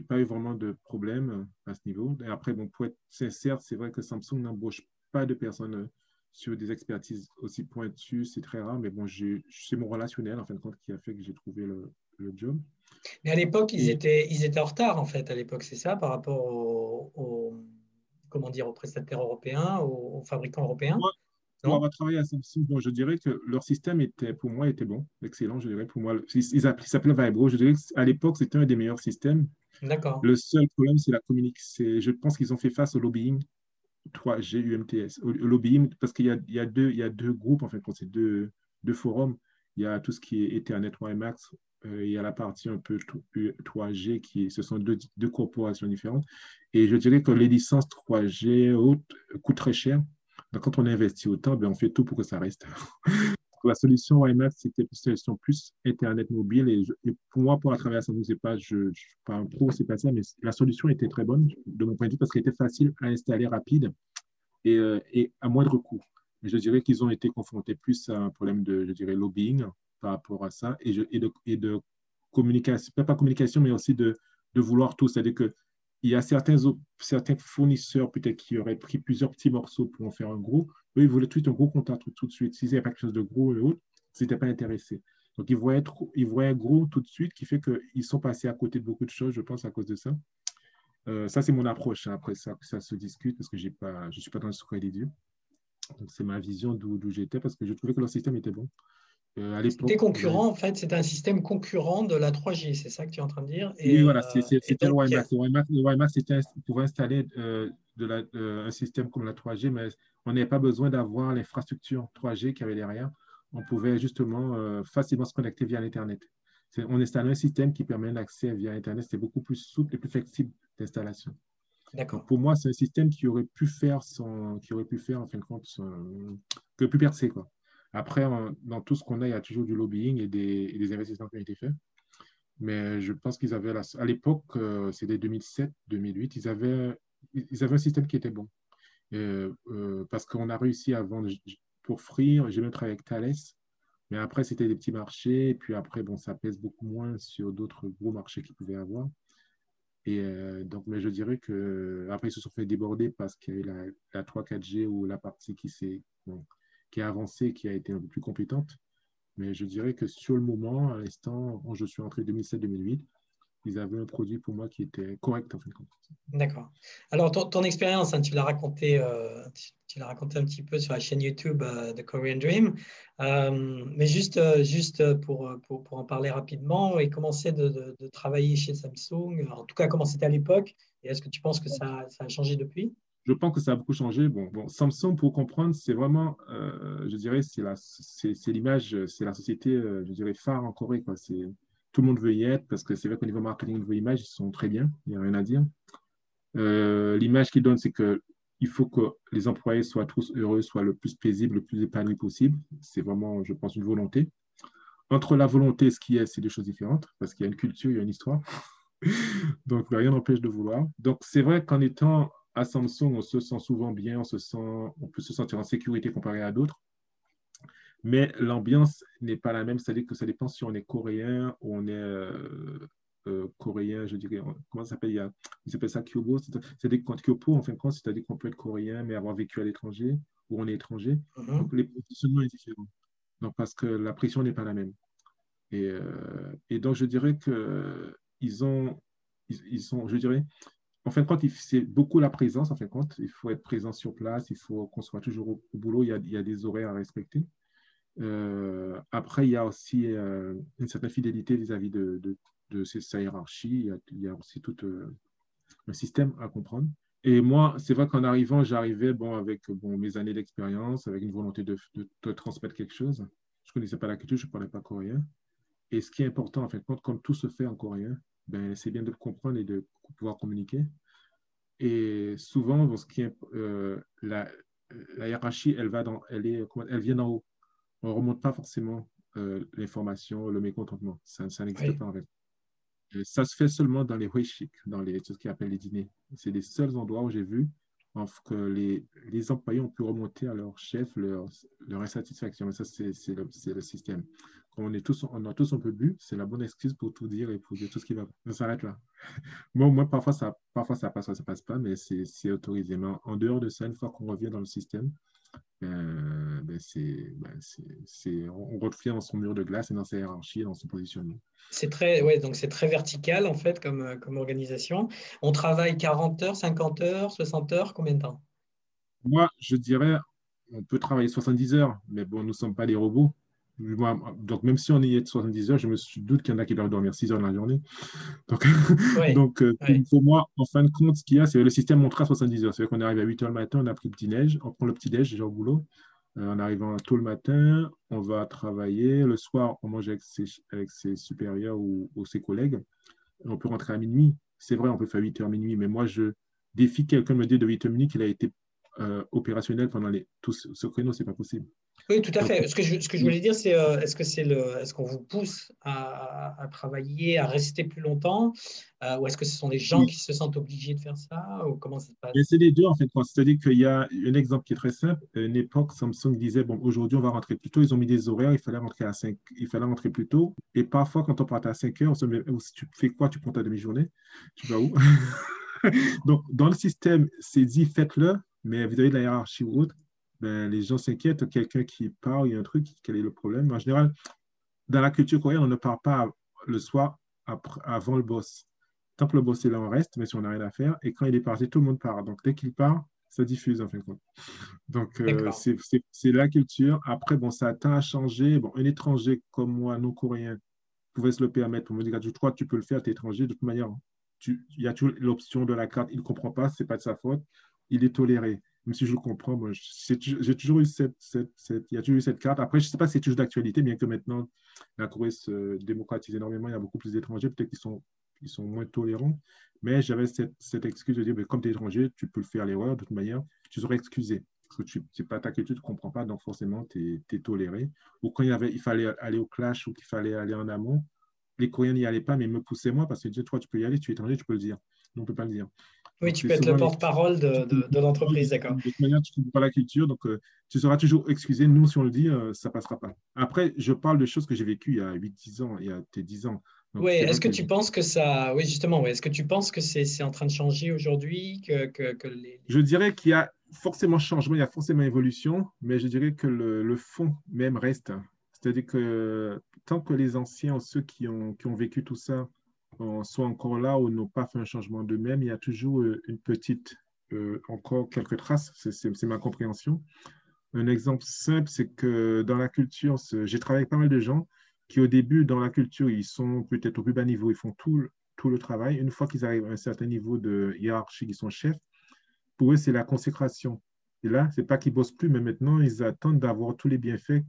pas eu vraiment de problème à ce niveau. Et après, bon, pour être sincère, c'est vrai que Samsung n'embauche pas de personnes sur des expertises aussi pointues, c'est très rare, mais bon, c'est mon relationnel, en fin de compte, qui a fait que j'ai trouvé le, le, job. Mais à l'époque, ils étaient, ils étaient en retard, en fait, à l'époque, c'est ça, par rapport aux, comment dire, aux prestataires européens, aux, fabricants européens pour avoir travaillé à Samsung, bon, je dirais que leur système était, pour moi, était bon, excellent, je dirais, pour moi. Ils s'appelaient Vibro, je dirais qu'à l'époque, c'était un des meilleurs systèmes. D'accord. Le seul problème, c'est la communication. Je pense qu'ils ont fait face au lobbying 3G UMTS. Au, lobbying, parce qu'il y a deux groupes, en fait, c'est deux, deux forums. Il y a tout ce qui est Ethernet WiMAX, euh, il y a la partie un peu 3G, qui ce sont deux, deux corporations différentes. Et je dirais que les licences 3G hautes coûtent très cher. Donc, quand on investit autant, ben, on fait tout pour que ça reste. <laughs> la solution WiMAX, c'était une solution plus Internet mobile. Et, pour moi, pour à ça, je pas, je ne suis pas un pro, c'est pas ça, mais la solution était très bonne de mon point de vue parce qu'elle était facile à installer, rapide et, euh, et à moindre coût. Mais je dirais qu'ils ont été confrontés plus à un problème de, je dirais, lobbying par rapport à ça et, de, et de communication, pas, communication, mais aussi de, de vouloir tout. C'est-à-dire que il y a certains, certains fournisseurs peut-être qui auraient pris plusieurs petits morceaux pour en faire un gros. Eux, ils voulaient tout de suite un gros compte tout de suite. S'ils n'avaient pas quelque chose de gros et autre, ils n'étaient pas intéressés. Donc, ils voyaient, trop, ils voyaient gros tout de suite, qui fait qu'ils sont passés à côté de beaucoup de choses, je pense, à cause de ça. Euh, ça, c'est mon approche. Hein. Après, ça, ça se discute parce que pas, je ne suis pas dans le secret des dieux. Donc, c'est ma vision d'où j'étais parce que je trouvais que leur système était bon. Euh, c'était concurrent, en fait, c'était un système concurrent de la 3G, c'est ça que tu es en train de dire? Et, Oui, voilà, euh, c'était le WiMAX. Le WiMAX, c'était pour installer euh, de la, un système comme la 3G, mais on n'avait pas besoin d'avoir l'infrastructure 3G qu'il y avait derrière. On pouvait justement facilement se connecter via l'Internet. On installait un système qui permet l'accès via Internet. C'était beaucoup plus souple et plus flexible d'installation. Pour moi, c'est un système qui aurait pu faire son, qui aurait pu faire en fin de compte, son, que pu percer quoi. Après, dans tout ce qu'on a, il y a toujours du lobbying et des, investissements qui ont été faits. Mais je pense qu'ils avaient, à l'époque, euh, c'était 2007, 2008, ils avaient, ils avaient un système qui était bon. Euh, parce qu'on a réussi à vendre pour Free, j'ai même travaillé avec Thales, mais après, c'était des petits marchés, et puis après, bon, ça pèse beaucoup moins sur d'autres gros marchés qu'ils pouvaient avoir. Et euh, donc, mais je dirais que après, ils se sont fait déborder parce qu'il y avait la, la 3-4G ou la partie qui s'est qui a avancé, qui a été un peu plus compétente. Mais je dirais que sur le moment, à l'instant, je suis entré 2007-2008, ils avaient un produit pour moi qui était correct en fin de compte. D'accord. Alors, ton, expérience, hein, tu l'as raconté, euh, tu, l'as raconté un petit peu sur la chaîne YouTube euh, de Korean Dream. Euh, mais juste, juste pour, pour, pour, en parler rapidement et commencer de, de, travailler chez Samsung, en tout cas, comment c'était à l'époque Et est-ce que tu penses que ça, ça a changé depuis? Je pense que ça a beaucoup changé. Bon, bon Samsung, pour comprendre, c'est vraiment, euh, je dirais, c'est l'image, c'est la société, euh, je dirais, phare en Corée. Quoi. Tout le monde veut y être parce que c'est vrai qu'au niveau marketing, au niveau image, ils sont très bien, il n'y a rien à dire. Euh, l'image qu'ils donnent, c'est qu'il faut que les employés soient tous heureux, soient le plus paisibles, le plus épanouis possible. C'est vraiment, je pense, une volonté. Entre la volonté et ce qui est, c'est deux choses différentes parce qu'il y a une culture, il y a une histoire. <laughs> Donc, rien n'empêche de vouloir. Donc, c'est vrai qu'en étant à Samsung, on se sent souvent bien, on, se sent, on peut se sentir en sécurité comparé à d'autres. Mais l'ambiance n'est pas la même, c'est-à-dire que ça dépend si on est coréen ou on est euh, euh, coréen, je dirais, comment ça s'appelle il, il s'appelle ça Kyobo, c'est-à-dire Kyopo, en fin de compte, c'est-à-dire qu'on peut être coréen mais avoir vécu à l'étranger ou on est étranger. Mm-hmm. Donc les positionnements sont différents. Donc parce que la pression n'est pas la même. Et, euh, et donc je dirais qu'ils ont, ils, ils sont, je dirais, en fin de compte, c'est beaucoup la présence, en fin de compte. Il faut être présent sur place, il faut qu'on soit toujours au, boulot, il y, a, il y, a, des horaires à respecter. Euh, après, il y a aussi euh, une certaine fidélité vis-à-vis de, de, sa hiérarchie. Il y a, aussi tout euh, un système à comprendre. Et moi, c'est vrai qu'en arrivant, j'arrivais bon, avec bon, mes années d'expérience, avec une volonté de, de, transmettre quelque chose. Je ne connaissais pas la culture, je ne parlais pas coréen. Et ce qui est important, en fin de compte, comme tout se fait en coréen, ben, c'est bien de comprendre et de pouvoir communiquer. Et souvent, ce est, euh, la, la, hiérarchie, elle, va dans, elle, est, elle vient d'en haut. On ne remonte pas forcément euh, l'information, le mécontentement. Ça, ça n'existe pas en fait. ça se fait seulement dans les huishik, dans les, ce qu'on appelle les dîners. C'est les seuls endroits où j'ai vu que les, les, employés ont pu remonter à leur chef leur, leur insatisfaction. Mais ça, c'est le, le, système. Quand on, est tous, on a tous un peu bu, c'est la bonne excuse pour tout dire et pour dire tout ce qui va. On s'arrête là. <laughs> Moi, parfois ça, parfois, ça passe, ça passe pas, mais c'est autorisé. Mais en dehors de ça, une fois qu'on revient dans le système, euh, ben ben on refait dans son mur de glace et dans sa hiérarchie et dans son positionnement. C'est très, ouais, donc c'est très vertical en fait comme, comme organisation. On travaille 40 heures, 50 heures, 60 heures, combien de temps? Moi, je dirais, on peut travailler 70 heures, mais bon, nous ne sommes pas des robots donc, même si on y est de 70 heures, je me doute qu'il y en a qui doivent dormir 6 heures dans la journée. Donc, <laughs> donc euh, pour moi, en fin de compte, ce qu'il y a, c'est que le système montre à 70 heures. C'est-à-dire qu'on arrive à 8 heures le matin, on a pris le petit-neige, on prend le petit-déj déjà au boulot. Euh, en arrivant tôt le matin, on va travailler. Le soir, on mange avec ses, avec ses supérieurs ou, ses collègues. On peut rentrer à minuit. C'est vrai, on peut faire 8 heures minuit, mais moi, je défie quelqu'un me dire de 8 heures minuit qu'il a été euh, opérationnel pendant les, tout ce créneau, ce n'est pas possible. Oui, tout à fait. Ce que je, ce que je voulais dire, c'est euh, est-ce que c'est le, est-ce qu'on vous pousse à, à, travailler, à rester plus longtemps, euh, ou est-ce que ce sont des gens qui se sentent obligés de faire ça, ou comment ça se passe? C'est les deux en fait. C'est-à-dire qu'il y a un exemple qui est très simple. À une époque, Samsung disait bon, aujourd'hui on va rentrer plus tôt. Ils ont mis des horaires. Il fallait rentrer à 5, il fallait rentrer plus tôt. Et parfois, quand on partait à 5 heures, on se met, tu fais quoi? Tu prends ta demi-journée? Tu vas où <laughs> Donc, dans le système, c'est dit faites-le, mais avez de la hiérarchie ou autre ben, les gens s'inquiètent. Quelqu'un qui parle, il y a un truc, quel est le problème? En général, dans la culture coréenne, on ne parle pas le soir après, avant le boss. Tant que le boss est là, on reste, mais si on n'a rien à faire. Et quand il est parti, tout le monde part. Donc, dès qu'il part, ça diffuse en fin de compte. Donc, euh, c'est la culture. Après, bon, ça a à changer. Bon, un étranger comme moi, non coréen, pouvait se le permettre. On me dit, je crois que tu peux le faire, tu es étranger. De toute manière, il y a toujours l'option de la carte? Il ne comprend pas, ce n'est pas de sa faute. Il est toléré même si je comprends, j'ai toujours eu cette, il y a toujours eu cette carte. Après, je ne sais pas si c'est toujours d'actualité, bien que maintenant, la Corée se démocratise énormément, il y a beaucoup plus d'étrangers, peut-être qu'ils sont, moins tolérants. Mais j'avais cette, excuse de dire, comme tu es étranger, tu peux le faire l'erreur, de toute manière, tu serais excusé. Parce que tu n'es pas ta culture, tu ne comprends pas, donc forcément, tu es, toléré. Ou quand il, y avait, il fallait aller au clash ou qu'il fallait aller en amont, les Coréens n'y allaient pas, mais ils me poussaient moi parce qu'ils disaient, toi, tu peux y aller, tu es étranger, tu peux le dire. On ne peut pas le dire. Oui, tu peux être le porte-parole de, de, l'entreprise, d'accord. De toute manière, tu ne comprends pas la culture, donc euh, tu seras toujours excusé. Nous, si on le dit, euh, ça ne passera pas. Après, je parle de choses que j'ai vécues il y a 8-10 ans, il y a 10 ans. oui, est-ce que, tu penses que ça. Oui, justement, est-ce que tu penses que c'est en train de changer aujourd'hui que, que, les... Je dirais qu'il y a forcément changement, il y a forcément évolution, mais je dirais que le, le fond même reste. C'est-à-dire que tant que les anciens, ceux qui ont, qui ont vécu tout ça, soit encore là ou n'ont pas fait un changement d'eux-mêmes, il y a toujours euh, une petite, euh, encore quelques traces, c'est ma compréhension. Un exemple simple, c'est que dans la culture, j'ai travaillé avec pas mal de gens qui au début, dans la culture, ils sont peut-être au plus bas niveau, ils font tout, tout le travail. Une fois qu'ils arrivent à un certain niveau de hiérarchie, ils sont chefs, pour eux, c'est la consécration. Et là, c'est pas qu'ils bossent plus, mais maintenant, ils attendent d'avoir tous les bienfaits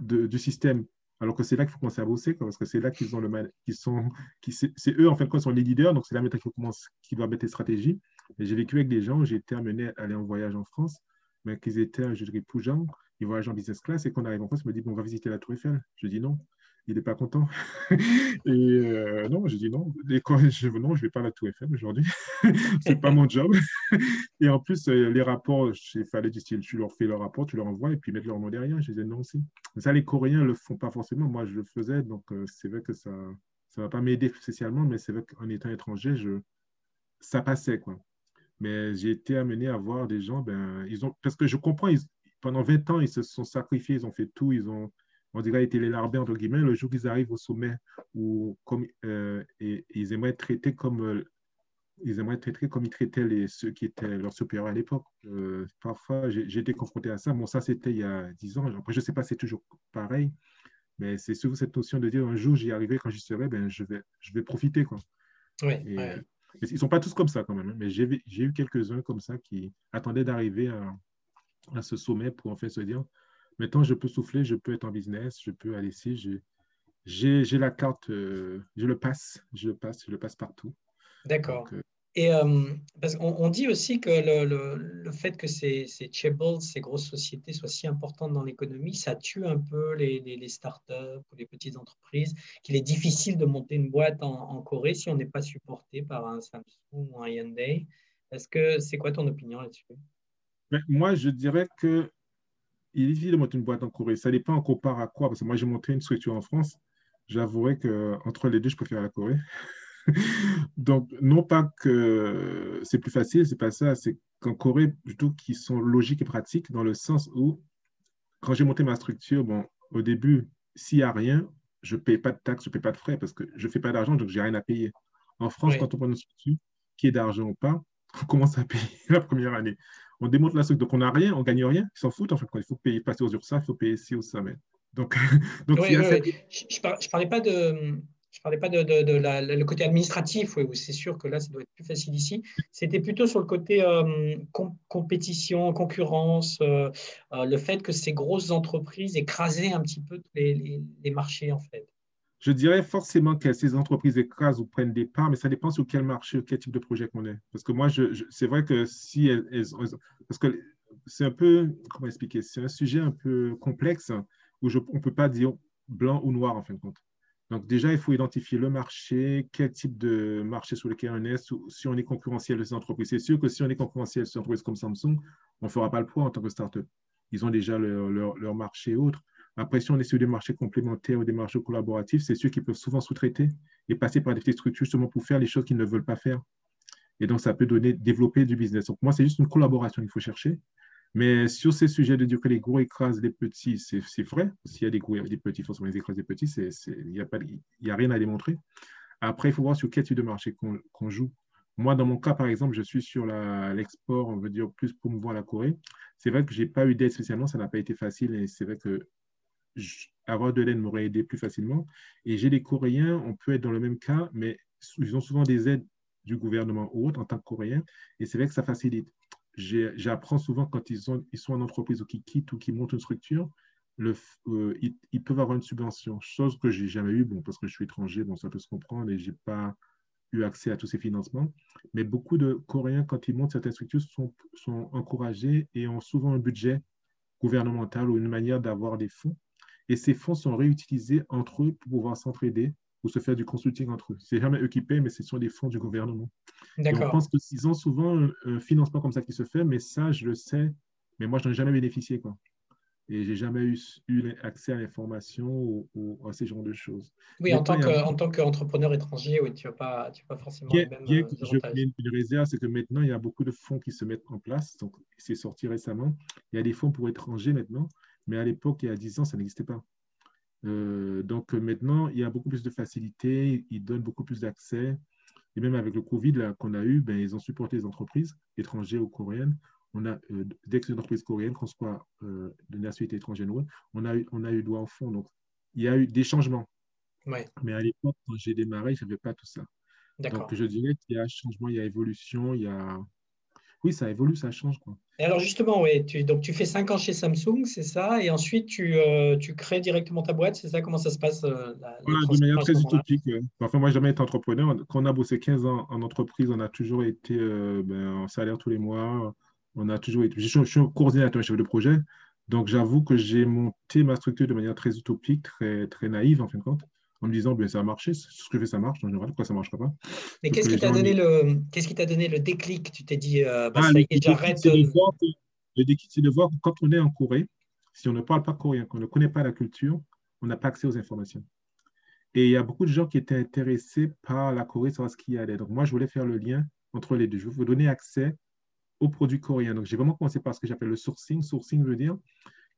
du système. Alors que c'est là qu'il faut commencer à bosser, parce que c'est là qu'ils ont le mal, qui sont, c'est eux en fait qui sont les leaders, donc c'est là qu'il faut commencer, qui doit mettre les stratégies. J'ai vécu avec des gens, j'ai été amené à aller en voyage en France, mais qu'ils étaient, je dirais, Poujan, ils voyagent en business class, et quand on arrive en France, ils me disent, bon, on va visiter la Tour Eiffel. Je dis non il n'est pas content. <laughs> et euh, non, j'ai dit non. Quand je non, je vais pas à la Tour Eiffel aujourd'hui. <laughs> c'est pas mon job. <laughs> et en plus, euh, les rapports, il fallait du style, tu leur fais le rapport, tu leur envoies et puis mettre leur nom derrière. Je disais non aussi. ça, les Coréens le font pas forcément. Moi, je le faisais, donc euh, c'est vrai que ça ça va pas m'aider spécialement, mais c'est vrai qu'en étant étranger, je ça passait quoi. Mais j'ai été amené à voir des gens, ben ils ont parce que je comprends, pendant 20 ans, ils se sont sacrifiés, ils ont fait tout, ils ont on dirait, été les larbés, entre guillemets, le jour qu'ils arrivent au sommet, où, comme, euh, et, ils aimeraient être traités comme, euh, ils aimeraient être comme ils traitaient les, ceux qui étaient leurs supérieurs à l'époque. Euh, parfois, j'ai été confronté à ça. Bon, ça, c'était il y a 10 ans. Après, je ne sais pas si c'est toujours pareil, mais c'est surtout cette notion de dire un jour, j'y arriverai, quand j'y serai, ben, je, vais, je vais profiter. Quoi. Oui, Ils ne sont pas tous comme ça quand même, hein, mais j'ai eu quelques-uns comme ça qui attendaient d'arriver à, à, ce sommet pour en fait se dire Maintenant, je peux souffler, je peux être en business, je peux aller ici. J'ai la carte, euh, je le passe, je le passe, je le passe partout. D'accord. Euh, et euh, parce qu'on on dit aussi que le, le, le fait que ces, ces chaebols, ces grosses sociétés soient si importantes dans l'économie, ça tue un peu les, les, les, startups ou les petites entreprises, qu'il est difficile de monter une boîte en, en Corée si on n'est pas supporté par un Samsung ou un Hyundai. Est-ce que c'est quoi ton opinion là-dessus? Moi, je dirais que il est difficile de monter une boîte en Corée. Ça dépend, on compare à quoi Parce que moi, j'ai monté une structure en France. J'avouerai qu'entre les deux, je préfère la Corée. <laughs> Donc, non pas que c'est plus facile, c'est pas ça. C'est qu'en Corée, plutôt qu'ils sont logiques et pratiques dans le sens où, quand j'ai monté ma structure, bon, au début, s'il n'y a rien, je ne paye pas de taxes, je ne paye pas de frais parce que je ne fais pas d'argent, donc je n'ai rien à payer. En France, quand on prend une structure, qui est d'argent ou pas, on commence à payer <laughs> la première année. On démonte la structure, donc on n'a rien, on ne gagne rien, ils s'en foutent. En fait, quand il faut payer, passer aux URSA, il faut payer ci ou ça. Mais... Donc, <laughs> donc je ne parlais pas de je parlais pas de, le côté administratif, où c'est sûr que là, ça doit être plus facile ici. C'était plutôt sur le côté euh, compétition, concurrence, euh, euh, le fait que ces grosses entreprises écrasaient un petit peu les, marchés, en fait. Je dirais forcément que ces entreprises écrasent ou prennent des parts, mais ça dépend sur quel marché, quel type de projet qu'on est. Parce que moi, c'est vrai que si elles, parce que c'est un peu, comment expliquer, c'est un sujet un peu complexe où je, on ne peut pas dire blanc ou noir en fin de compte. Donc déjà, il faut identifier le marché, quel type de marché sur lequel on est, si on est concurrentiel de ces entreprises. C'est sûr que si on est concurrentiel de ces entreprises comme Samsung, on ne fera pas le poids en tant que startup. Ils ont déjà leur, leur, marché et autres. Après, si on est sur des marchés complémentaires ou des marchés collaboratifs, c'est sûr qu'ils peuvent souvent sous-traiter et passer par des petites structures justement pour faire les choses qu'ils ne veulent pas faire. Et donc, ça peut donner, développer du business. Donc, moi, c'est juste une collaboration qu'il faut chercher. Mais sur ces sujets de dire que les gros écrasent les petits, c'est vrai. S'il y a des gros et des petits, forcément, ils écrasent les petits, il n'y a, a, rien à démontrer. Après, il faut voir sur quel type de marché qu'on joue. Moi, dans mon cas, par exemple, je suis sur l'export, on veut dire plus pour voir la Corée. C'est vrai que je n'ai pas eu d'aide spécialement, ça n'a pas été facile et c'est vrai que avoir de l'aide m'aurait aidé plus facilement. Et j'ai des Coréens, on peut être dans le même cas, mais ils ont souvent des aides du gouvernement ou autre en tant que Coréens et c'est vrai que ça facilite j'apprends souvent quand ils, sont en entreprise ou qui quittent ou qui montent une structure, euh, ils, peuvent avoir une subvention, chose que j'ai jamais eu, bon, parce que je suis étranger, bon, ça peut se comprendre et j'ai pas eu accès à tous ces financements. Mais beaucoup de Coréens, quand ils montent certaines structures, sont encouragés et ont souvent un budget gouvernemental ou une manière d'avoir des fonds. Et ces fonds sont réutilisés entre eux pour pouvoir s'entraider ou se faire du consulting entre eux. C'est jamais eux qui payent, mais ce sont des fonds du gouvernement. D'accord. On pense qu'ils ont souvent un, financement comme ça qui se fait, mais ça, je le sais, mais moi, je n'en ai jamais bénéficié. Quoi. Et j'ai jamais eu, eu, accès à l'information ou, à ces genres de choses. Oui, en tant, que, en tant qu'entrepreneur étranger, oui, tu n'as pas, pas forcément bien, même bien que je une, réserve, c'est que maintenant, il y a beaucoup de fonds qui se mettent en place. Donc, c'est sorti récemment. Il y a des fonds pour étrangers maintenant, mais à l'époque, il y a 10 ans, ça n'existait pas. Euh, donc maintenant, il y a beaucoup plus de facilité, ils donnent beaucoup plus d'accès. Et même avec le Covid qu'on a eu, ben, ils ont supporté les entreprises étrangères ou coréennes. On a, euh, dès que c'est une entreprise coréenne, qu'on soit euh, de nationalité étrangère ou on a, eu, on a eu droit au fond. Donc, il y a eu des changements. Mais à l'époque, quand j'ai démarré, je n'avais pas tout ça. Donc, je dirais qu'il y a changement, il y a évolution, il y a, oui, ça évolue, ça change. Quoi. Et alors justement, ouais, tu, donc tu fais 5 ans chez Samsung, c'est ça, et ensuite tu, euh, tu, crées directement ta boîte, c'est ça? Comment ça se passe euh, De manière très utopique. Enfin, moi, j'ai jamais été entrepreneur. Quand on a bossé 15 ans en entreprise, on a toujours été euh, ben, en salaire tous les mois. On a toujours été... Je suis coordinateur chef de projet, donc j'avoue que j'ai monté ma structure de manière très utopique, très, très naïve en fin de compte en me disant, ben, ça a marché, ce que je fais, ça marche, en général, pourquoi ça ne marchera pas? Mais qu'est-ce qui t'a donné, le... Qu'est-ce qui t'a donné le déclic? Tu t'es dit, euh, bah, ah, j'arrête. Le déclic, c'est de voir que quand on est en Corée, si on ne parle pas coréen, qu'on ne connaît pas la culture, on n'a pas accès aux informations. Et il y a beaucoup de gens qui étaient intéressés par la Corée, savoir ce qu'il y a Donc, moi, je voulais faire le lien entre les deux. Je vous donner accès aux produits coréens. Donc, j'ai vraiment commencé par ce que j'appelle le sourcing. Sourcing veut dire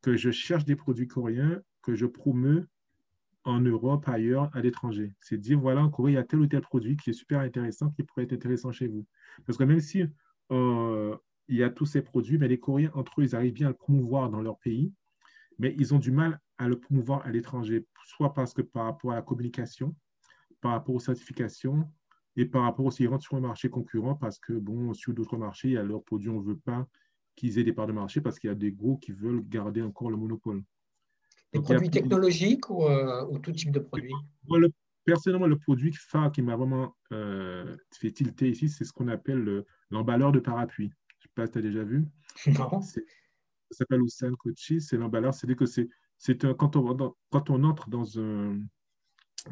que je cherche des produits coréens que je promeux en Europe, ailleurs, à l'étranger. C'est dire, voilà, en Corée, il y a tel ou tel produit qui est super intéressant, qui pourrait être intéressant chez vous. Parce que même si euh, il y a tous ces produits, mais les Coréens, entre eux, ils arrivent bien à le promouvoir dans leur pays, mais ils ont du mal à le promouvoir à l'étranger, soit parce que par rapport à la communication, par rapport aux certifications, et par rapport aussi, ils rentrent sur un marché concurrent parce que, bon, sur d'autres marchés, il y a leurs produits, on ne veut pas qu'ils aient des parts de marché parce qu'il y a des gros qui veulent garder encore le monopole. Des produits technologiques euh, ou, tout type de produits? Personnellement, le produit phare qui m'a vraiment euh, fait tilter ici, c'est ce qu'on appelle l'emballeur de parapluie. Je ne sais pas si tu as déjà vu. <laughs> Non. Ça s'appelle Usan Kochi. C'est l'emballeur. C'est-à-dire que c'est quand on, quand on entre dans un,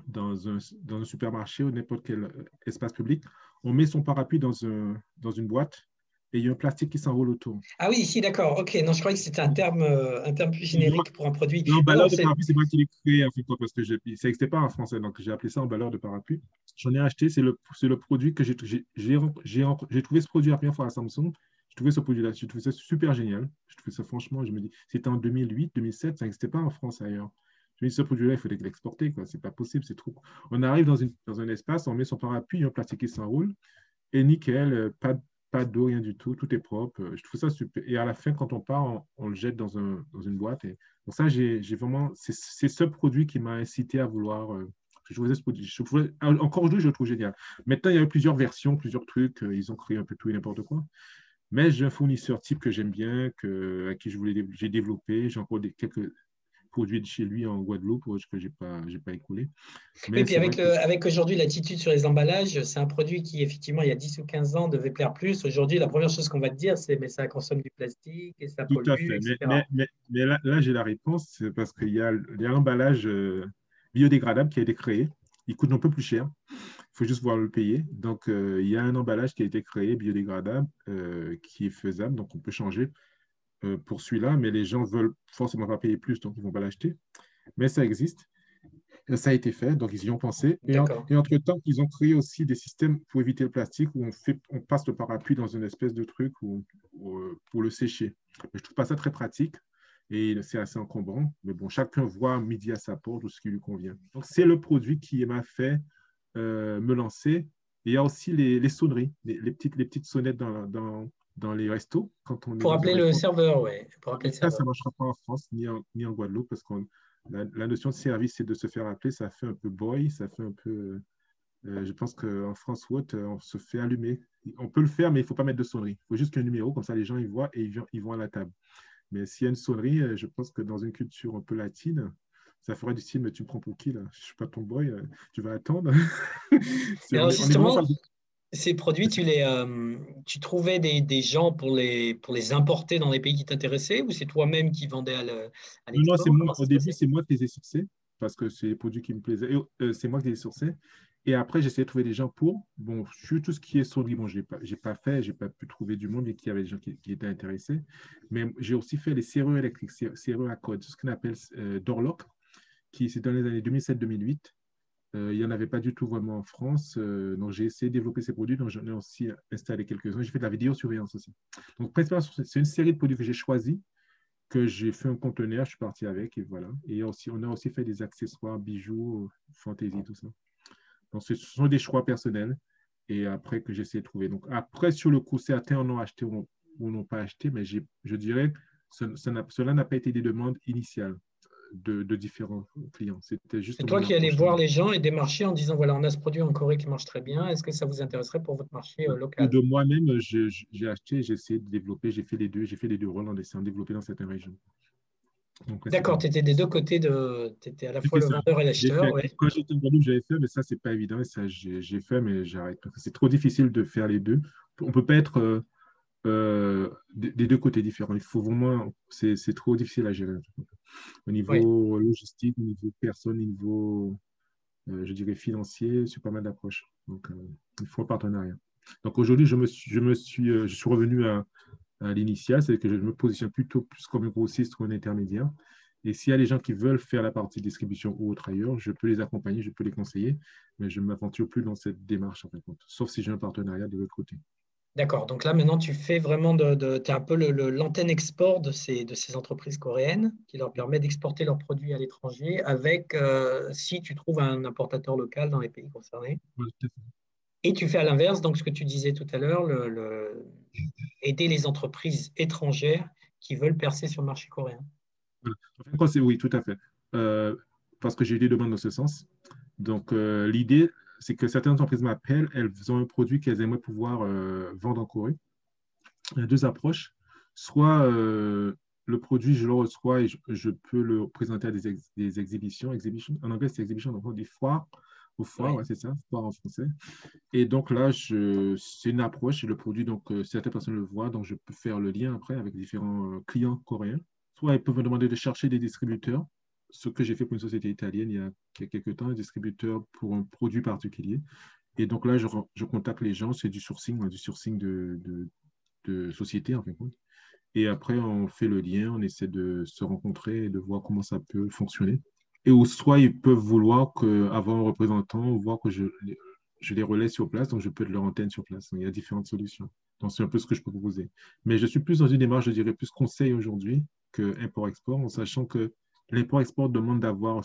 dans un, dans un supermarché ou n'importe quel espace public, on met son parapluie dans, un, dans une boîte et il y a un plastique qui s'enroule autour. Ah oui, ici, d'accord. Ok, non, je croyais que c'était un terme, euh, un terme plus générique pour un produit. L'emballeur de parapluie, c'est moi qui l'ai créé, en fait, parce que ça n'existait pas en français, donc j'ai appelé ça emballeur de parapluie. J'en ai acheté, c'est le, le produit que j'ai trouvé ce produit la première fois à Samsung. J'ai trouvé ce produit-là, j'ai trouvé ça super génial. Je trouvais ça franchement, je me dis, c'était en 2008, 2007, ça n'existait pas en France ailleurs. Je me dis, ce produit-là, il faudrait l'exporter, quoi. C'est pas possible, c'est trop. On arrive dans, une, dans un espace, on met son parapluie, un plastique qui s'enroule, et nickel, euh, pas, pas d'eau, rien du tout, tout est propre. Euh, je trouve ça super. Et à la fin, quand on part, on, le jette dans, un, dans, une boîte. Donc ça, j'ai vraiment, c'est ce produit qui m'a incité à vouloir. Euh, je faisais. Je encore aujourd'hui, je le trouve génial. Maintenant, il y a eu plusieurs versions, plusieurs trucs. Euh, ils ont créé un peu tout et n'importe quoi. Mais j'ai un fournisseur type que j'aime bien, que, à qui j'ai développé. J'ai encore quelques produit de chez lui en Guadeloupe que je n'ai pas, pas écoulé. Mais et puis avec, avec aujourd'hui l'attitude sur les emballages, c'est un produit qui, effectivement, il y a 10 ou 15 ans, devait plaire plus. Aujourd'hui, la première chose qu'on va te dire, c'est mais ça consomme du plastique et ça Tout à fait. Mais, mais, mais, là, là j'ai la réponse, parce qu'il y a l'emballage euh, biodégradable qui a été créé. Il coûte un peu plus cher. Il faut juste pouvoir le payer. Donc, euh, il y a un emballage qui a été créé biodégradable euh, qui est faisable. Donc, on peut changer pour celui-là, mais les gens veulent forcément pas payer plus, donc ils ne vont pas l'acheter. Mais ça existe. Ça a été fait, donc ils y ont pensé. Et, entre-temps, ils ont créé aussi des systèmes pour éviter le plastique où on, fait, on passe le parapluie dans une espèce de truc où, euh, pour le sécher. Mais je ne trouve pas ça très pratique et c'est assez encombrant. Mais bon, chacun voit midi à sa porte ou ce qui lui convient. Donc, c'est le produit qui m'a fait euh, me lancer. Et il y a aussi les, sonneries, les, petites, les petites sonnettes dans, dans, dans les restos. Quand on pour appeler le serveur, oui. Ça, ça ne marchera pas en France ni en, ni en Guadeloupe parce que la, la, notion de service, c'est de se faire appeler. Ça fait un peu boy, ça fait un peu. Euh, je pense qu'en France ou autre, on se fait allumer. On peut le faire, mais il ne faut pas mettre de sonnerie. Il faut juste qu'un numéro, comme ça les gens ils voient et ils, ils vont à la table. Mais s'il y a une sonnerie, euh, je pense que dans une culture un peu latine, ça ferait du style, mais tu me prends pour qui là? Je ne suis pas ton boy, euh, tu vas attendre. <laughs> Alors, justement, ces produits, tu, les, euh, tu trouvais des, des, gens pour les, pour les importer dans les pays qui t'intéressaient ou c'est toi-même qui vendais à l'export Non, c'est moi. Au début, c'est moi qui les ai sourcés parce que c'est les produits qui me plaisaient. Euh, c'est moi qui les ai sourcés. Et après, j'essayais de trouver des gens pour. Bon, sur tout ce qui est sonnerie, bon, je n'ai pas, pas fait, je n'ai pas pu trouver du monde, mais qu'il y avait des gens qui, qui étaient intéressés. Mais j'ai aussi fait les serrures électriques, serrures à code, ce qu'on appelle euh, Dorlock, qui c'est dans les années 2007-2008 euh, il n'y en avait pas du tout vraiment en France. Euh, donc, j'ai essayé de développer ces produits. Donc, j'en ai aussi installé quelques-uns. J'ai fait de la vidéosurveillance aussi. Donc, c'est une série de produits que j'ai choisis, que j'ai fait un conteneur. Je suis parti avec et voilà. Et aussi, on a aussi fait des accessoires, bijoux, fantaisie, tout ça. Donc, ce sont des choix personnels et après que j'ai essayé de trouver. Donc, après, sur le coup, certains en ont acheté ou, n'ont pas acheté, mais je dirais que cela n'a pas été des demandes initiales de, différents clients. C'était juste. C'est toi qui allais voir les gens et démarcher en disant voilà, on a ce produit en Corée qui marche très bien. Est-ce que ça vous intéresserait pour votre marché euh, local? De moi-même, j'ai acheté, j'ai essayé de développer, j'ai fait les deux, j'ai fait les deux rôles en essayant de développer dans certaines régions. D'accord, tu étais des deux côtés de. Tu étais à la fois le vendeur et l'acheteur. Quand j'étais en Guadeloupe, j'avais fait, mais ça, c'est pas évident. Et ça, j'ai fait, mais j'arrête. C'est trop difficile de faire les deux. On peut pas être. Euh, des deux côtés différents. Il faut vraiment, c'est trop difficile à gérer. Au niveau logistique, au niveau personne, au niveau, euh, je dirais, financier, c'est pas mal d'approches. Donc, euh, il faut un partenariat. Donc, aujourd'hui, je me suis, je me suis, je suis revenu à, à l'initial, c'est que je me positionne plutôt plus comme un grossiste ou un intermédiaire. Et s'il y a des gens qui veulent faire la partie distribution ou autre ailleurs, je peux les accompagner, je peux les conseiller, mais je ne m'aventure plus dans cette démarche, en fait, sauf si j'ai un partenariat de l'autre côté. D'accord. Donc là, maintenant, tu fais vraiment de, tu es un peu l'antenne export de ces, de ces entreprises coréennes qui leur permet d'exporter leurs produits à l'étranger avec, euh, si tu trouves un importateur local dans les pays concernés. Et tu fais à l'inverse, donc ce que tu disais tout à l'heure, le, aider les entreprises étrangères qui veulent percer sur le marché coréen. oui, tout à fait. Euh, parce que j'ai eu des demandes dans ce sens. Donc, euh, l'idée, c'est que certaines entreprises m'appellent, elles ont un produit qu'elles aimeraient pouvoir euh, vendre en Corée. Il y a deux approches. Soit euh, le produit, je le reçois et je, peux le présenter à des, des exhibitions. Exhibition, en anglais, c'est exhibition, donc des foires. Aux foires, c'est ça, foire en français. Et donc là, c'est une approche, le produit, donc euh, certaines personnes le voient, donc je peux faire le lien après avec différents clients coréens. Soit ils peuvent me demander de chercher des distributeurs ce que j'ai fait pour une société italienne il y a, quelques temps, un distributeur pour un produit particulier. Et donc là, je, contacte les gens, c'est du sourcing, du sourcing de, société, en fin de compte. Et après, on fait le lien, on essaie de se rencontrer et de voir comment ça peut fonctionner. Et ou soit ils peuvent vouloir qu'avant un représentant, voir que je, les relais sur place, donc je peux être leur antenne sur place. Il y a différentes solutions. Donc, c'est un peu ce que je peux proposer. Mais je suis plus dans une démarche, je dirais, plus conseil aujourd'hui que import-export, en sachant que l'import-export demande d'avoir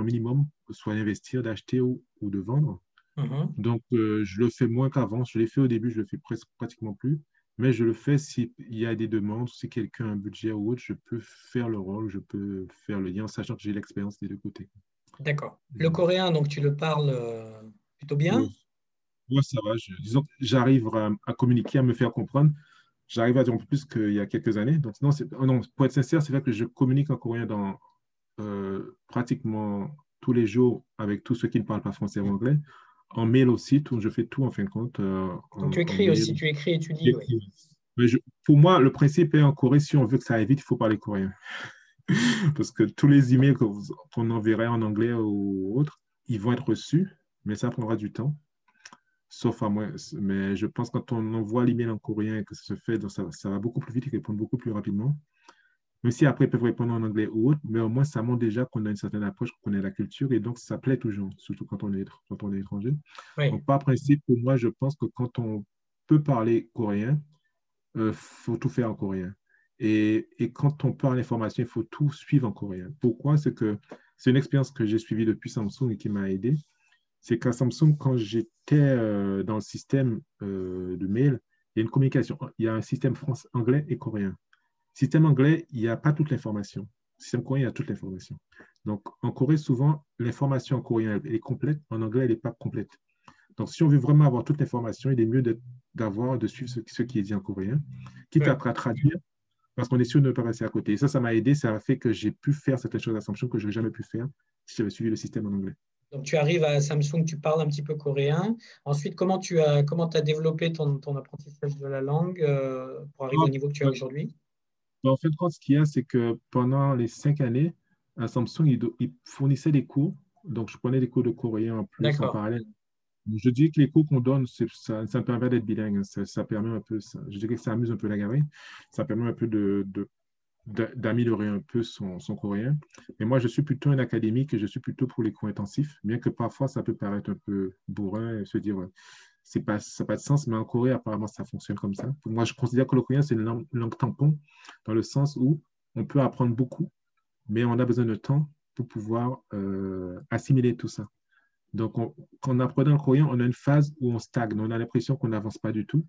un minimum, soit d'investir, d'acheter ou, de vendre. Mm-hmm. Donc, euh, je le fais moins qu'avant. Je l'ai fait au début, je le fais presque pratiquement plus. Mais je le fais s'il y a des demandes, si quelqu'un a un budget ou autre, je peux faire le rôle, je peux faire le lien, sachant que j'ai l'expérience des deux côtés. D'accord. Le coréen, donc tu le parles euh, plutôt bien? Oui, ça va. disons que j'arrive à, communiquer, à me faire comprendre. J'arrive à dire un peu plus qu'il y a quelques années. Donc, non, oh non, pour être sincère, c'est vrai que je communique en coréen dans euh, pratiquement tous les jours avec tous ceux qui ne parlent pas français ou anglais en mail aussi, tout, je fais tout en fin de compte. Euh, Donc tu écris aussi, tu écris et tu lis. pour moi, le principe est en Corée, si on veut que ça aille vite, il faut parler coréen. <laughs> Parce que tous les emails qu'on enverrait en anglais ou autre, ils vont être reçus, mais ça prendra du temps. Sauf à moi. Mais je pense que quand on envoie l'email en coréen et que ça se fait, donc ça, ça va beaucoup plus vite et répondre beaucoup plus rapidement. Même si après, ils peuvent répondre en anglais ou autre, mais au moins, ça montre déjà qu'on a une certaine approche, qu'on connaît la culture, et donc ça plaît toujours, surtout quand on est, quand on est étranger. Donc, par principe, pour moi, je pense que quand on peut parler coréen, il euh, faut tout faire en coréen. Et, et, quand on parle l'information, il faut tout suivre en coréen. Pourquoi? C'est que c'est une expérience que j'ai suivie depuis Samsung et qui m'a aidé. C'est qu'à Samsung, quand j'étais euh, dans le système euh, de mail, il y a une communication. Il y a un système français, anglais et coréen. Système anglais, il n'y a pas toute l'information. Système coréen, il y a toute l'information. Donc, en Corée, souvent, l'information en coréen est complète, en anglais, elle n'est pas complète. Donc, si on veut vraiment avoir toute l'information, il est mieux d'avoir, de, suivre ce, qui est dit en coréen, quitte à traduire, parce qu'on est sûr de ne pas passer à côté. Et ça, ça m'a aidé, ça a fait que j'ai pu faire certaines choses à Samsung que je n'aurais jamais pu faire si j'avais suivi le système en anglais. Donc, tu arrives à Samsung, tu parles un petit peu coréen. Ensuite, comment tu as, comment as développé ton, ton apprentissage de la langue euh, pour arriver au niveau que tu as aujourd'hui? En fait, ce qu'il y a, c'est que pendant les cinq années, à Samsung, il, fournissait des cours. Donc, je prenais des cours de coréen en plus en parallèle. Je dis que les cours qu'on donne, ça, ça me permet d'être bilingue. Ça, permet un peu, ça, je dirais que ça amuse un peu la gamme. Ça permet un peu de, d'améliorer un peu son, son, coréen. Mais moi, je suis plutôt un académique et je suis plutôt pour les cours intensifs, bien que parfois ça peut paraître un peu bourrin et se dire c'est pas, ça n'a pas de sens, mais en Corée, apparemment, ça fonctionne comme ça. moi, je considère que le coréen, c'est une langue, tampon, dans le sens où on peut apprendre beaucoup, mais on a besoin de temps pour pouvoir euh, assimiler tout ça. Donc, quand on apprend le coréen, on a une phase où on stagne, on a l'impression qu'on n'avance pas du tout.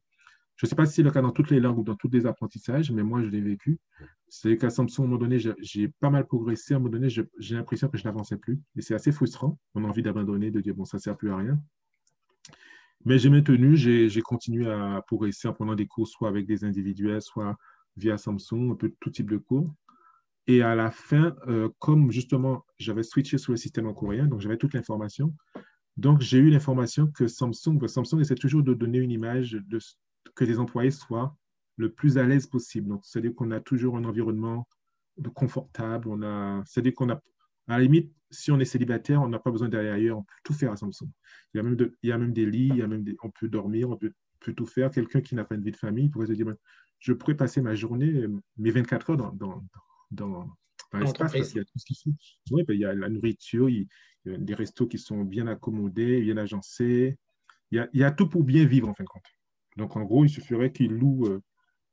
Je ne sais pas si c'est le cas dans toutes les langues ou dans tous les apprentissages, mais moi, je l'ai vécu. C'est qu'à Samsung, à un moment donné, j'ai pas mal progressé. À un moment donné, j'ai l'impression que je n'avançais plus. Et c'est assez frustrant. On a envie d'abandonner, de dire, bon, ça ne sert plus à rien. Mais j'ai maintenu, j'ai continué à progresser en prenant des cours soit avec des individuels, soit via Samsung, un peu tout type de cours. Et à la fin, euh, comme justement j'avais switché sur le système en coréen, donc j'avais toute l'information, donc j'ai eu l'information que Samsung, Samsung essaie toujours de donner une image que les employés soient le plus à l'aise possible. Donc, c'est-à-dire qu'on a toujours un environnement confortable, on a, c'est-à-dire qu'on a, à la limite, si on est célibataire, on n'a pas besoin d'aller ailleurs, on peut tout faire à Samsung. Il y a même, il y a même des lits, il y a même on peut dormir, on peut, tout faire. Quelqu'un qui n'a pas une vie de famille pourrait se dire, ben, je pourrais passer ma journée, mes 24 heures dans, dans, dans, l'espace, parce qu'il y a tout ce qu'il faut. Oui, ben, il y a la nourriture, il y a des restos qui sont bien accommodés, bien agencés. Il y a, il y a tout pour bien vivre, en fin de compte. Donc, en gros, il suffirait qu'ils louent euh,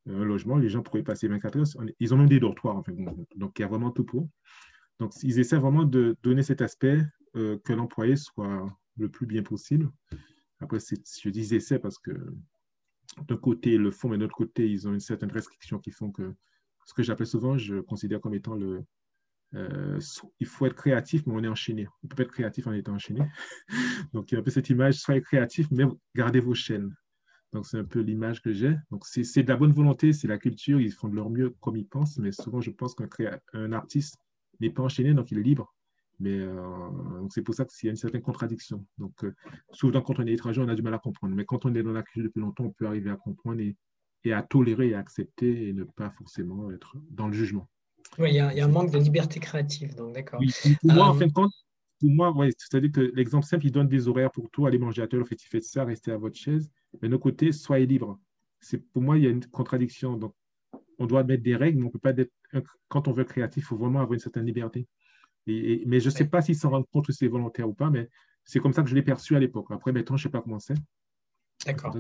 un logement, les gens pourraient passer 24 heures. Ils ont même des dortoirs, en fait. Donc, il y a vraiment tout pour. Donc, ils essaient vraiment de donner cet aspect euh, que l'employé soit le plus bien possible. Après, je dis essaient parce que d'un côté, ils le font, mais de l'autre côté, ils ont une certaine restriction qui font que ce que j'appelle souvent, je considère comme étant le. Euh, il faut être créatif, mais on est enchaîné. On peut pas être créatif en étant enchaîné. <laughs> Donc, il y a un peu cette image, soyez créatif, mais gardez vos chaînes. Donc, c'est un peu l'image que j'ai. Donc, c'est de la bonne volonté, c'est la culture, ils font de leur mieux comme ils pensent, mais souvent, je pense qu'un artiste n'est pas enchaîné, donc il est libre. Mais euh, c'est pour ça qu'il y a une certaine contradiction. Donc, euh, souvent, quand on est étranger, on a du mal à comprendre. Mais quand on est dans la culture depuis longtemps, on peut arriver à comprendre et, et à tolérer et à accepter et ne pas forcément être dans le jugement. Oui, il y, a un manque de liberté créative, donc d'accord. pour moi, en euh, fin de compte, pour moi, ouais, c'est-à-dire que l'exemple simple, il donne des horaires pour tout, aller manger à tel, fait, il fait ça, rester à votre chaise. Mais de notre côté, soyez libre. pour moi, il y a une contradiction. Donc, on doit mettre des règles, mais on peut pas être, quand on veut créatif, il faut vraiment avoir une certaine liberté. Et, mais je ne sais pas s'ils s'en rendent compte que c'est volontaire ou pas, mais c'est comme ça que je l'ai perçu à l'époque. Après, maintenant, je ne sais pas comment c'est. D'accord.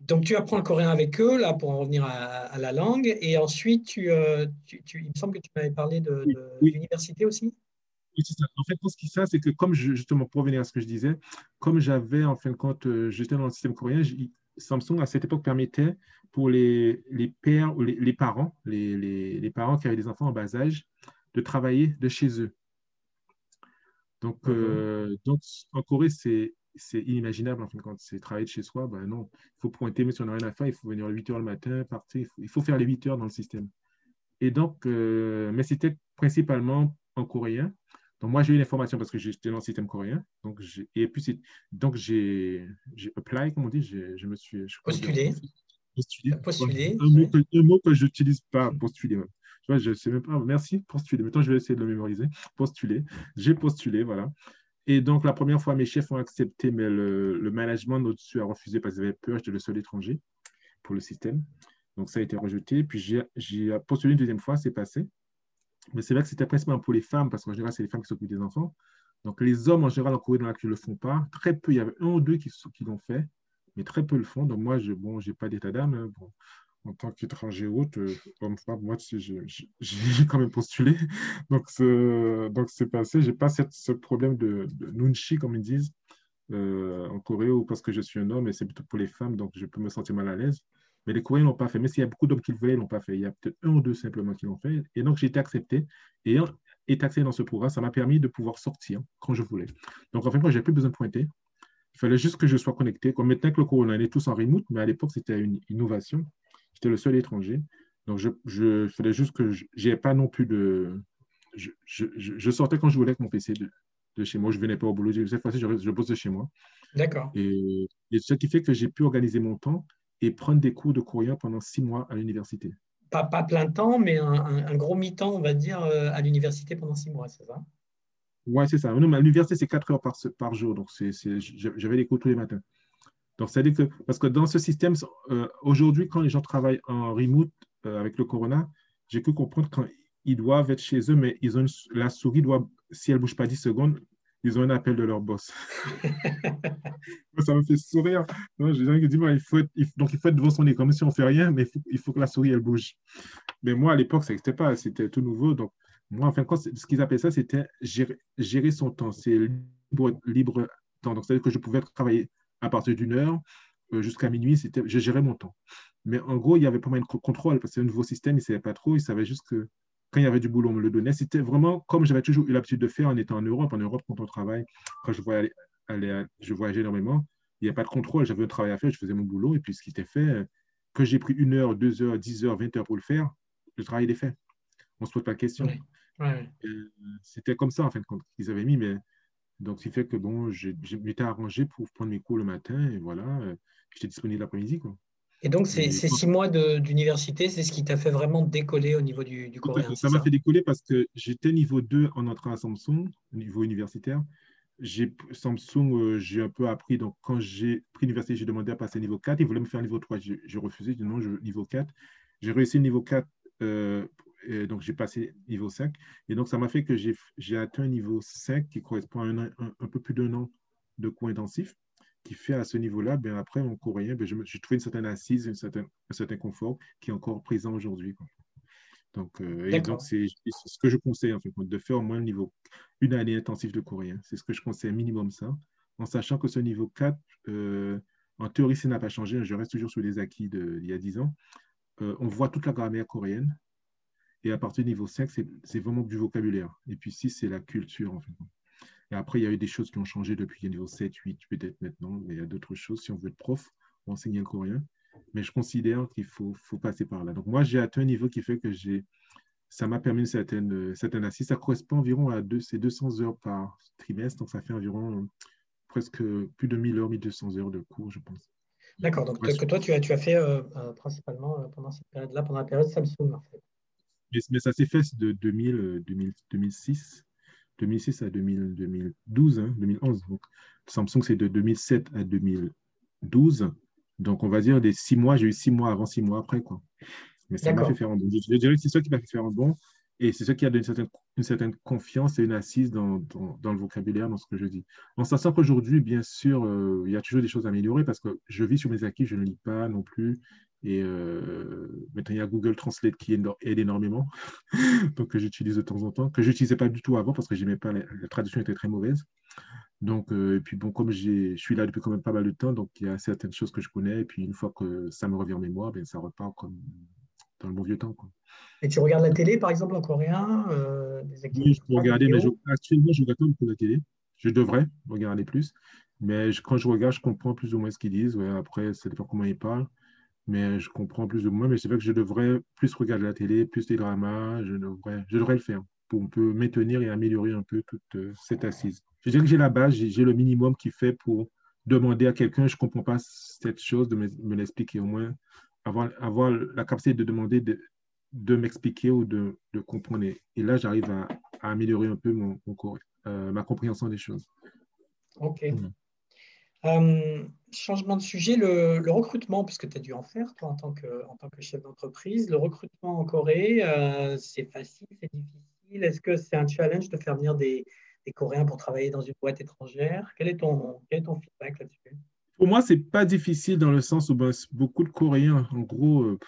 Donc, tu apprends le coréen avec eux, là, pour en revenir à, la langue. Et ensuite, tu, euh, tu, il me semble que tu m'avais parlé de, l'université aussi oui, c'est ça. En fait, ce qui ça, c'est que comme justement, pour revenir à ce que je disais, comme j'avais, en fin de compte, euh, j'étais dans le système coréen, Samsung, à cette époque, permettait pour les, les pères ou les, les parents, les, les, parents qui avaient des enfants en bas âge, de travailler de chez eux. Donc, euh, donc en Corée, c'est c'est inimaginable en fin de compte. C'est travailler de chez soi, ben non. Il faut pointer, mais si on n'a rien à faire, il faut venir à 8 heures le matin, partir. Il faut, faire les 8 heures dans le système. Et donc, euh, mais c'était principalement en coréen. Donc, moi, j'ai eu l'information parce que j'étais dans le système coréen. Donc, et puis, donc j'ai apply, comme on dit, je me suis. Je postulé. Postulé. postulé. Un, mot que, un, mot que, n'utilise pas, postulé. Tu vois, je sais même pas. Merci, postuler. Maintenant, je vais essayer de le mémoriser. Postuler. J'ai postulé, voilà. Et donc, la première fois, mes chefs ont accepté, mais le, management au-dessus a refusé parce qu'ils avaient peur, j'étais le seul étranger pour le système. Donc, ça a été rejeté. Puis, j'ai postulé une deuxième fois, c'est passé. Mais c'est vrai que c'était principalement pour les femmes, parce qu'en général, c'est les femmes qui s'occupent des enfants. Donc, les hommes, en général, en Corée dans ne le font pas. Très peu, il y avait un ou deux qui, qui l'ont fait, mais très peu le font. Donc, moi, je bon, n'ai pas d'état d'âme. Hein. Bon, en tant qu'étranger haute, euh, homme-femme, moi, <laughs> j'ai quand même postulé. Donc, c'est passé. Je n'ai pas ce problème de, nunchi, comme ils disent, euh, en Corée, ou parce que je suis un homme, et c'est plutôt pour les femmes, donc je peux me sentir mal à l'aise. Mais les Coréens ne l'ont pas fait. Mais s'il y a beaucoup d'hommes qui le voulaient, ils ne l'ont pas fait. Il y a peut-être un ou deux simplement qui l'ont fait. Et donc, j'ai été accepté. Et été accepté dans ce programme, ça m'a permis de pouvoir sortir quand je voulais. Donc, en fait, moi, je n'avais plus besoin de pointer. Il fallait juste que je sois connecté. Comme maintenant que le Corona, on est tous en remote, mais à l'époque, c'était une innovation. J'étais le seul étranger. Donc, je, je fallait juste que je n'ai pas non plus de. Je, je, je, sortais quand je voulais avec mon PC de, de chez moi. Je ne venais pas au boulot. Cette fois-ci, je, je bosse de chez moi. D'accord. Et, et, ce qui fait que j'ai pu organiser mon temps et prendre des cours de courrier pendant six mois à l'université. Pas, pas, plein temps, mais un, un, gros mi-temps, on va dire, euh, à l'université pendant six mois, c'est ça? Oui, c'est ça. Non, mais à l'université, c'est quatre heures par, par jour. Donc, j'avais des cours tous les matins. Donc, c'est-à-dire que, parce que dans ce système, euh, aujourd'hui, quand les gens travaillent en remote euh, avec le corona, j'ai pu comprendre qu'ils doivent être chez eux, mais ils ont la souris doit, si elle ne bouge pas 10 secondes, ils ont un appel de leur boss. <laughs> ça me fait sourire. Non, je dis, il faut être, donc il faut être devant son écran, comme si on ne fait rien, mais il faut, que la souris, elle bouge. Mais moi, à l'époque, ça n'existait pas, c'était tout nouveau. Donc, moi, en fin de compte, ce qu'ils appelaient ça, c'était gérer, gérer, son temps. C'est libre, libre temps. Donc, c'est-à-dire que je pouvais travailler à partir d'une heure euh, jusqu'à minuit, c'était, je gérais mon temps. Mais en gros, il n'y avait pas mal de contrôle parce que c'est un nouveau système, il ne savait pas trop, il savait juste que quand il y avait du boulot, on me le donnait. C'était vraiment comme j'avais toujours eu l'habitude de faire en étant en Europe. En Europe, quand on travaille, quand je, voyais aller, je voyageais énormément, il n'y a pas de contrôle. J'avais un travail à faire, je faisais mon boulot. Et puis, ce qui était fait, que j'ai pris une heure, deux heures, dix heures, vingt heures pour le faire, le travail était fait. On ne se pose pas de questions. C'était comme ça, en fin de compte, qu'ils avaient mis. Mais donc, ce qui fait que bon, je, m'étais arrangé pour prendre mes cours le matin et voilà, euh, j'étais disponible l'après-midi. Et donc, ces, six mois d'université, c'est ce qui t'a fait vraiment décoller au niveau du, du coréen Ça m'a fait décoller parce que j'étais niveau 2 en entrant à Samsung, au niveau universitaire. Samsung, euh, j'ai un peu appris. Donc, quand j'ai pris l'université, j'ai demandé à passer niveau 4. Ils voulaient me faire niveau 3. J'ai refusé. J'ai dit non, je, niveau 4. J'ai réussi niveau 4 euh, donc j'ai passé niveau 5. Et donc, ça m'a fait que j'ai atteint un niveau 5 qui correspond à un, un, peu plus d'un an de cours intensifs, qui fait à ce niveau-là, ben après, en coréen, ben, j'ai trouvé une certaine assise, une certaine, un certain confort qui est encore présent aujourd'hui. Donc, euh, donc c'est ce que je conseille, en fait, de faire au moins le niveau, une année intensive de coréen. C'est ce que je conseille, minimum ça, en sachant que ce niveau 4, euh, en théorie, ça n'a pas changé. Je reste toujours sur les acquis d'il y a 10 ans. Euh, on voit toute la grammaire coréenne, et à partir du niveau 5, c'est vraiment du vocabulaire. Et puis 6, c'est la culture, en fait. Et après, il y a eu des choses qui ont changé depuis le niveau 7, 8, peut-être maintenant. Mais il y a d'autres choses. Si on veut être prof, ou enseigner le coréen. Mais je considère qu'il faut, faut, passer par là. Donc, moi, j'ai atteint un niveau qui fait que j'ai ça m'a permis une certaine, certaine assise. Ça correspond environ à deux, 200 heures par trimestre. Donc, ça fait environ presque plus de 1000 heures, 1200 heures de cours, je pense. D'accord. Donc, que toi, tu as, tu as fait euh, euh, principalement euh, pendant cette période-là, pendant la période Samsung, en fait mais, ça s'est fait de 2000, 2006, 2006 à 2012, 2011. Donc, Samsung, c'est de 2007 à 2012. Donc, on va dire des six mois, j'ai eu six mois avant, six mois après. Quoi. Mais ça m'a fait faire un bon. Je, dirais que c'est ça qui m'a fait faire un bon. Et c'est ça qui a donné une certaine, une certaine confiance et une assise dans, dans, le vocabulaire, dans ce que je dis. En sachant qu'aujourd'hui, bien sûr, euh, il y a toujours des choses à améliorer parce que je vis sur mes acquis, je ne lis pas non plus. Et euh, maintenant, il y a Google Translate qui aide énormément, <laughs> donc que j'utilise de temps en temps, que je n'utilisais pas du tout avant parce que j'aimais pas, la, la, traduction était très mauvaise. Donc, euh, et puis bon, comme je suis là depuis quand même pas mal de temps, donc il y a certaines choses que je connais, et puis une fois que ça me revient en mémoire, bien, ça repart comme dans le bon vieux temps. Quoi. Et tu regardes la télé, par exemple, en coréen euh, Oui, je peux regarder, mais actuellement, je regarde pas beaucoup la télé. Je devrais regarder plus, mais quand je regarde, je comprends plus ou moins ce qu'ils disent. Ouais, après, ça dépend comment ils parlent, mais je comprends plus ou moins. Mais c'est vrai que je devrais plus regarder la télé, plus des dramas, je devrais, je devrais le faire pour un peu maintenir et améliorer un peu toute euh, cette assise. Je dirais que j'ai la base, j'ai le minimum qui fait pour demander à quelqu'un, je ne comprends pas cette chose, de me, l'expliquer au moins, avoir, avoir la capacité de demander de, de m'expliquer ou de, de, comprendre. Et là, j'arrive à, améliorer un peu mon, euh, ma compréhension des choses. OK. Euh, changement de sujet, le, recrutement, puisque tu as dû en faire, toi, en tant que, chef d'entreprise. Le recrutement en Corée, c'est facile, c'est difficile? Est-ce que c'est un challenge de faire venir des, Coréens pour travailler dans une boîte étrangère? Quel est, ton, feedback là-dessus? Pour moi, ce n'est pas difficile dans le sens où ben, beaucoup de Coréens, en gros, euh,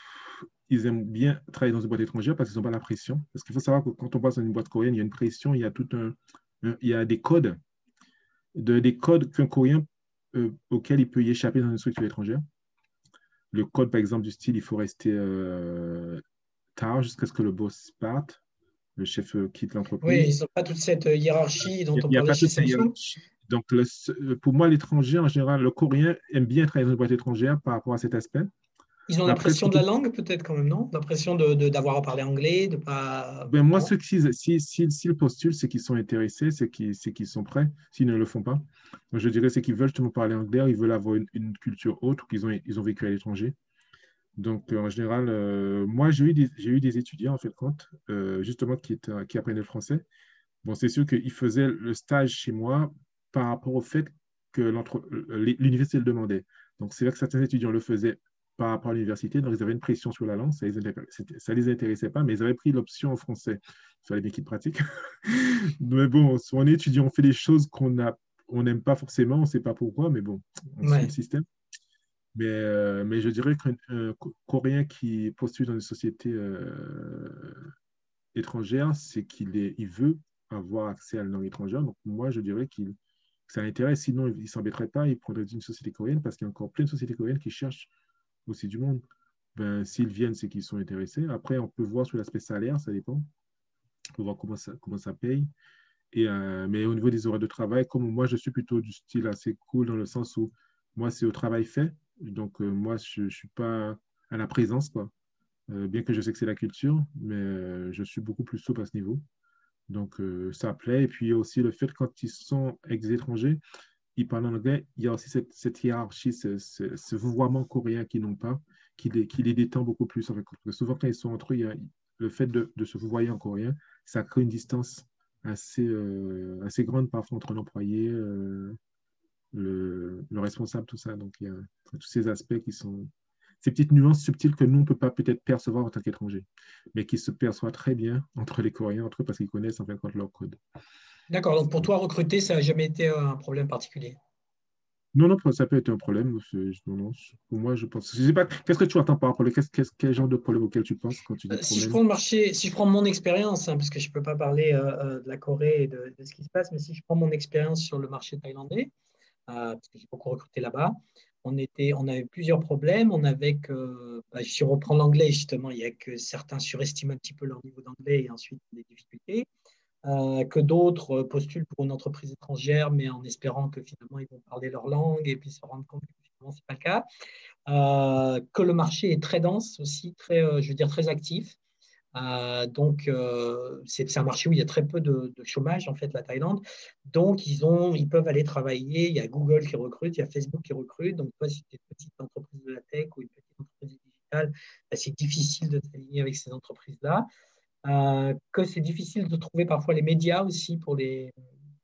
ils aiment bien travailler dans une boîte étrangère parce qu'ils n'ont pas la pression. Parce qu'il faut savoir que quand on passe dans une boîte coréenne, il y a une pression, il y a tout un, il y a des codes, de, des codes qu'un Coréen euh, auquel il peut y échapper dans une structure étrangère. Le code, par exemple, du style, il faut rester euh, tard jusqu'à ce que le boss parte le chef euh, quitte l'entreprise. Oui, ils n'ont pas toute cette hiérarchie dont on parlait chez Samsung. Donc, euh, pour moi, l'étranger, en général, le coréen aime bien travailler dans une boîte étrangère par rapport à cet aspect. Ils ont l'impression de la langue, peut-être quand même, non? L'impression d'avoir à parler anglais, de pas. Ben, moi, ceux qui, s'ils si, si, postulent, c'est qu'ils sont intéressés, c'est qu'ils sont prêts, s'ils ne le font pas. Donc, je dirais c'est qu'ils veulent justement parler anglais, ils veulent avoir une, culture autre, qu'ils ont, ils ont vécu à l'étranger. Donc, euh, en général, euh, moi, j'ai eu, des, eu des étudiants, en fait, compte, euh, justement, qui, qui apprenaient le français. Bon, c'est sûr qu'ils faisaient le stage chez moi par rapport au fait que l'université le demandait. Donc, c'est vrai que certains étudiants le faisaient par rapport à l'université, donc ils avaient une pression sur la langue, ça ne les, intéressait pas, mais ils avaient pris l'option en français. Il fallait bien qu'ils pratiquent. <laughs> mais bon, on est étudiant, on fait des choses qu'on n'aime pas forcément, on ne sait pas pourquoi, mais bon, on le système. Mais, euh, mais je dirais qu'un Coréen qui postule dans une société euh, étrangère, c'est qu'il il veut avoir accès à la langue étrangère. Donc, moi, je dirais qu'il que ça l'intéresse. Sinon, il ne s'embêterait pas, il prendrait une société coréenne parce qu'il y a encore plein de sociétés coréennes qui cherchent aussi du monde. Ben, S'ils viennent, c'est qu'ils sont intéressés. Après, on peut voir sur l'aspect salaire, ça dépend. On peut voir comment ça, comment ça paye. Et, euh, mais au niveau des horaires de travail, comme moi, je suis plutôt du style assez cool dans le sens où moi, c'est au travail fait. Donc, euh, moi, je ne suis pas à la présence, quoi. Euh, bien que je sais que c'est la culture, mais je suis beaucoup plus souple à ce niveau. Donc, ça plaît. Et puis, aussi le fait quand ils sont ex-étrangers, ils parlent en anglais, il y a aussi cette, hiérarchie, ce, ce, vouvoiement coréen qu'ils n'ont pas, qui les, détend beaucoup plus. Fait. souvent, quand ils sont entre eux, le fait de, se vouvoyer en coréen, ça crée une distance assez, assez grande parfois entre l'employé, le, responsable, tout ça. Donc, il y a tous ces aspects qui sont ces petites nuances subtiles que nous, on ne peut pas peut-être percevoir en tant qu'étranger, mais qui se perçoivent très bien entre les Coréens, entre eux, parce qu'ils connaissent en fin de leur code. D'accord. Donc, pour toi, recruter, ça n'a jamais été un problème particulier? Non, non, ça peut être un problème. Non, pour moi, je pense. Je sais pas, qu'est-ce que tu entends par rapport à quel genre de problème auquel tu penses quand tu dis euh, Si je prends le marché, si je prends mon expérience, hein, parce que je ne peux pas parler euh, euh, de la Corée et de, de, ce qui se passe, mais si je prends mon expérience sur le marché thaïlandais, parce que j'ai beaucoup recruté là-bas. On, était, on avait plusieurs problèmes. On avait que, bah, si on reprend l'anglais, justement, il y a que certains surestiment un petit peu leur niveau d'anglais et ensuite des difficultés. Euh, que d'autres postulent pour une entreprise étrangère, mais en espérant que finalement ils vont parler leur langue et puis se rendre compte que finalement ce n'est pas le cas. Euh, que le marché est très dense aussi, très, euh, je veux dire très actif. Euh, donc, euh, c'est un marché où il y a très peu de, chômage, en fait, la Thaïlande. Donc, ils, ont, ils peuvent aller travailler. Il y a Google qui recrute, il y a Facebook qui recrute. Donc, toi, si tu es une petite entreprise de la tech ou une petite entreprise digitale, bah, c'est difficile de s'aligner avec ces entreprises-là. Euh, que c'est difficile de trouver parfois les médias aussi pour les,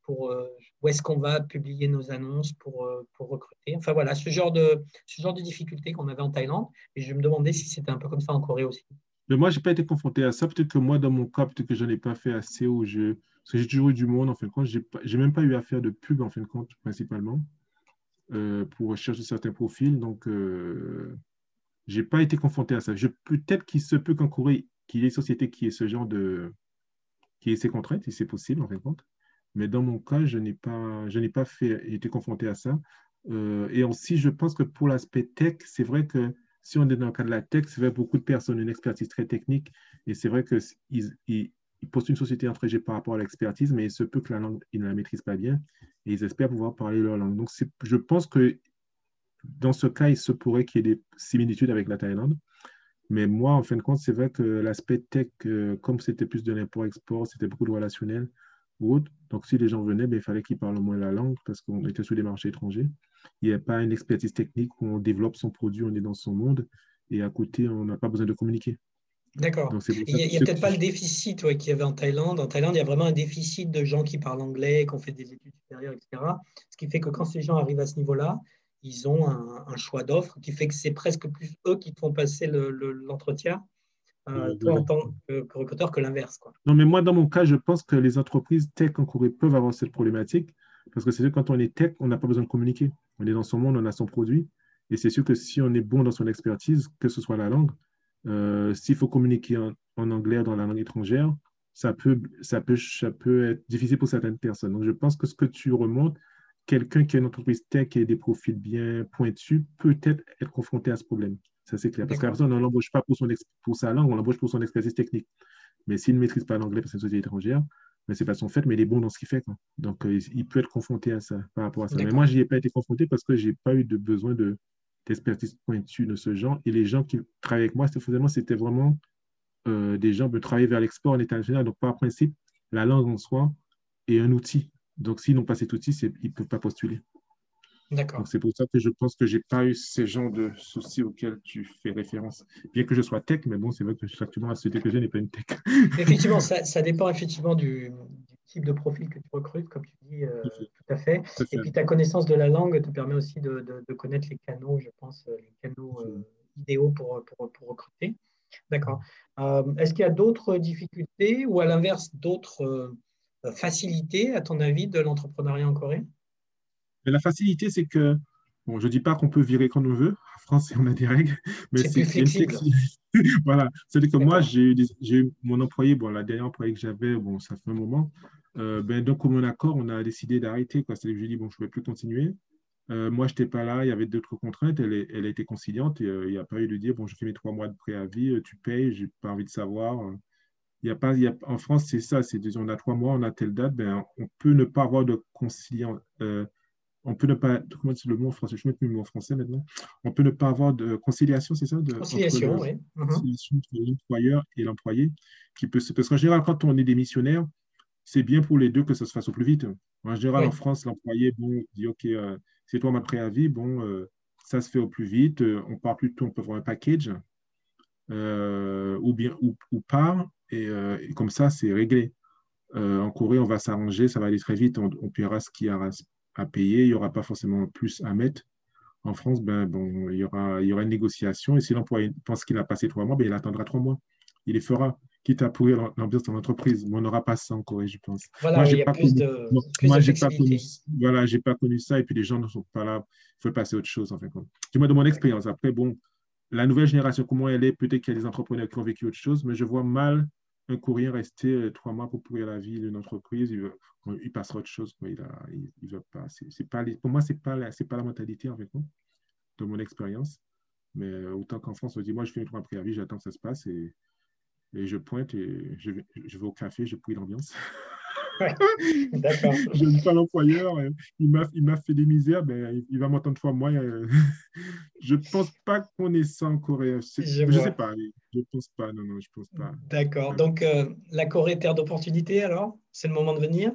pour où est-ce qu'on va publier nos annonces pour, pour recruter. Enfin voilà, ce genre de, ce genre de difficultés qu'on avait en Thaïlande. Et je me demandais si c'était un peu comme ça en Corée aussi. Mais moi, je n'ai pas été confronté à ça. Peut-être que moi, dans mon cas, peut-être que je n'en ai pas fait assez au jeu. Parce que j'ai toujours eu du monde, en fin de compte. Je n'ai même pas eu à faire de pub, en fin de compte, principalement, euh, pour rechercher certains profils. Donc, euh, je n'ai pas été confronté à ça. Peut-être qu'il se peut qu'en Corée, qu'il y ait une société qui ait ce genre de. qui ait ces contraintes, si c'est possible, en fin de compte. Mais dans mon cas, je n'ai pas, pas été confronté à ça. Euh, et aussi, je pense que pour l'aspect tech, c'est vrai que si on est dans le cas de la tech, c'est vrai beaucoup de personnes ont une expertise très technique et c'est vrai qu'ils ils, posent une société entrégée par rapport à l'expertise, mais il se peut que la langue, ils ne la maîtrisent pas bien et ils espèrent pouvoir parler leur langue. Donc, je pense que dans ce cas, il se pourrait qu'il y ait des similitudes avec la Thaïlande. Mais moi, en fin de compte, c'est vrai que l'aspect tech, euh, comme c'était plus de l'import-export, c'était beaucoup de relationnel ou autre. Donc, si les gens venaient, ben, il fallait qu'ils parlent au moins la langue parce qu'on était sur des marchés étrangers. Il n'y a pas une expertise technique où on développe son produit, on est dans son monde et à côté, on n'a pas besoin de communiquer. D'accord. Il n'y a, peut-être pas le déficit qu'il y avait en Thaïlande. En Thaïlande, il y a vraiment un déficit de gens qui parlent anglais, qui ont fait des études supérieures, etc. Ce qui fait que quand ces gens arrivent à ce niveau-là, ils ont un, choix d'offres qui fait que c'est presque plus eux qui te font passer l'entretien, euh, toi en tant que, recruteur, que l'inverse. Non, mais moi, dans mon cas, je pense que les entreprises tech en Corée peuvent avoir cette problématique parce que c'est sûr que quand on est tech, on n'a pas besoin de communiquer. On est dans son monde, on a son produit. Et c'est sûr que si on est bon dans son expertise, que ce soit la langue, euh, s'il faut communiquer en, anglais dans la langue étrangère, ça peut, ça, peut, ça peut être difficile pour certaines personnes. Donc, je pense que ce que tu remontes, quelqu'un qui a une entreprise tech et des profils bien pointus peut être être confronté à ce problème. Ça, c'est clair. Parce que la personne, on ne l'embauche pas pour, son pour sa langue, on l'embauche pour son expertise technique. Mais s'il ne maîtrise pas l'anglais parce que c'est une société étrangère, mais c'est pas son fait, mais il est bon dans ce qu'il fait. Donc, euh, il peut être confronté à ça, par rapport à ça. Mais moi, je n'y ai pas été confronté parce que je n'ai pas eu de besoin d'expertise pointue de ce genre. Et les gens qui travaillaient avec moi, c'était vraiment euh, des gens qui travailler vers l'export en international. Donc, par principe, la langue en soi est un outil. Donc, s'ils n'ont pas cet outil, ils ne peuvent pas postuler. D'accord. C'est pour ça que je pense que je n'ai pas eu ce genre de soucis auxquels tu fais référence. Bien que je sois tech, mais bon, c'est vrai que actuellement, la société que j'ai n'est pas une tech. <laughs> Effectivement, ça, ça <laughs> dépend effectivement du, type de profil que tu recrutes, comme tu dis, euh, tout, à fait. Et puis ta connaissance de la langue te permet aussi de, de, connaître les canaux, je pense, euh, les canaux euh, idéaux pour, pour, pour recruter. D'accord. Est-ce qu'il y a d'autres difficultés ou à l'inverse d'autres facilités, à ton avis, de l'entrepreneuriat en Corée? La facilité, c'est que, bon, je ne dis pas qu'on peut virer quand on veut. En France, on a des règles. Mais c'est flexible. <laughs> voilà. C'est-à-dire que moi, j'ai eu, mon employé, bon, la dernière employée que j'avais, bon, ça fait un moment. Euh, ben, donc, comme un accord, on a décidé d'arrêter. C'est-à-dire que j'ai dit, bon, je ne peux plus continuer. Euh, moi, je n'étais pas là, il y avait d'autres contraintes. Elle, elle, a été conciliante et euh, il n'y a pas eu de dire, bon, je fais mes trois mois de préavis, tu payes, je n'ai pas envie de savoir. Il y a pas, il y a, en France, c'est ça, c'est on a trois mois, on a telle date, ben, on peut ne pas avoir de conciliant, on peut ne pas, comment dire le mot en français, je mets le mot en français maintenant, on peut ne pas avoir de conciliation, c'est ça de, Conciliation, oui. Mhm. Conciliation entre l'employeur et l'employé, qui peut parce qu'en général, quand on est démissionnaire, c'est bien pour les deux que ça se fasse au plus vite. En général, en France, l'employé bon, dit, OK, euh, c'est toi ma préavis, bon, euh, ça se fait au plus vite, euh, on part plutôt, on peut avoir un package, ou bien, ou, pas, et, comme ça, c'est réglé. en Corée, on va s'arranger, ça va aller très vite, on, on paiera ce qui a à payer, il n'y aura pas forcément plus à mettre. En France, ben, bon, il, y aura, il y aura une négociation et si l'employé pense qu'il a passé trois mois, ben, il attendra trois mois. Il les fera, quitte à pourrir l'ambiance dans l'entreprise. Mais on n'aura pas ça en Corée, je pense. Voilà, moi, j'ai pas, connu, de, moi, pas connu, voilà, j'ai pas connu ça et puis les gens ne sont pas là. Il faut passer à autre chose, en fait. Du moins, de mon expérience. Après, bon, la nouvelle génération, comment elle est, peut-être qu'il y a des entrepreneurs qui ont vécu autre chose, mais je vois mal un courrier rester euh, trois mois pour pourrir la vie d'une entreprise, il, passera autre chose. il, veut pas. Pour moi, ce n'est pas, la, mentalité, en fait, de mon expérience. Mais euh, autant qu'en France, on dit, moi, je fais un préavis, j'attends que ça se passe et, je pointe et je vais, au café, je pourris l'ambiance. <laughs> <laughs> D'accord. je n'aime pas l'employeur. Euh, il m'a fait des misères. Ben, il va m'entendre fois moi. Euh, <laughs> je ne pense pas qu'on ait ça en Corée. Je ne sais pas. Je ne pense pas. Non, non, je pense pas. D'accord. Donc, euh, la Corée, terre d'opportunité, alors? C'est le moment de venir?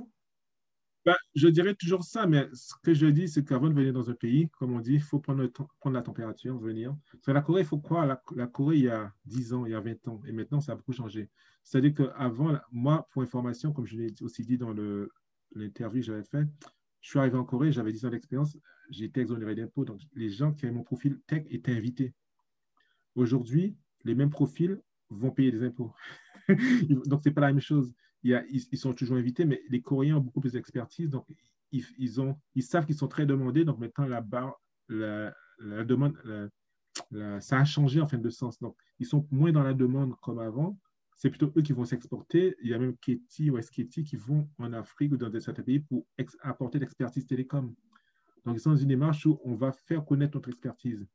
Bah, je dirais toujours ça, mais ce que je dis, c'est qu'avant de venir dans un pays, comme on dit, il faut prendre, prendre la température, venir. Sur la Corée, il faut croire, la, la, Corée, il y a 10 ans, il y a 20 ans, et maintenant, ça a beaucoup changé. C'est-à-dire qu'avant, moi, pour information, comme je l'ai aussi dit dans l'interview que j'avais fait, je suis arrivé en Corée, j'avais 10 ans d'expérience, été exonéré d'impôts. Donc, les gens qui avaient mon profil tech étaient invités. Aujourd'hui, les mêmes profils vont payer des impôts. <laughs> donc, ce n'est pas la même chose. Ils, sont toujours invités, mais les Coréens ont beaucoup plus d'expertise. Donc, ils, savent qu'ils sont très demandés. Donc, maintenant, la, barre, la, demande, ça a changé en fin de sens. Donc, ils sont moins dans la demande comme avant. C'est plutôt eux qui vont s'exporter. Il y a même Ketty ou SKT qui vont en Afrique ou dans certains pays pour apporter l'expertise télécom. Donc, ils sont dans une démarche où on va faire connaître notre expertise.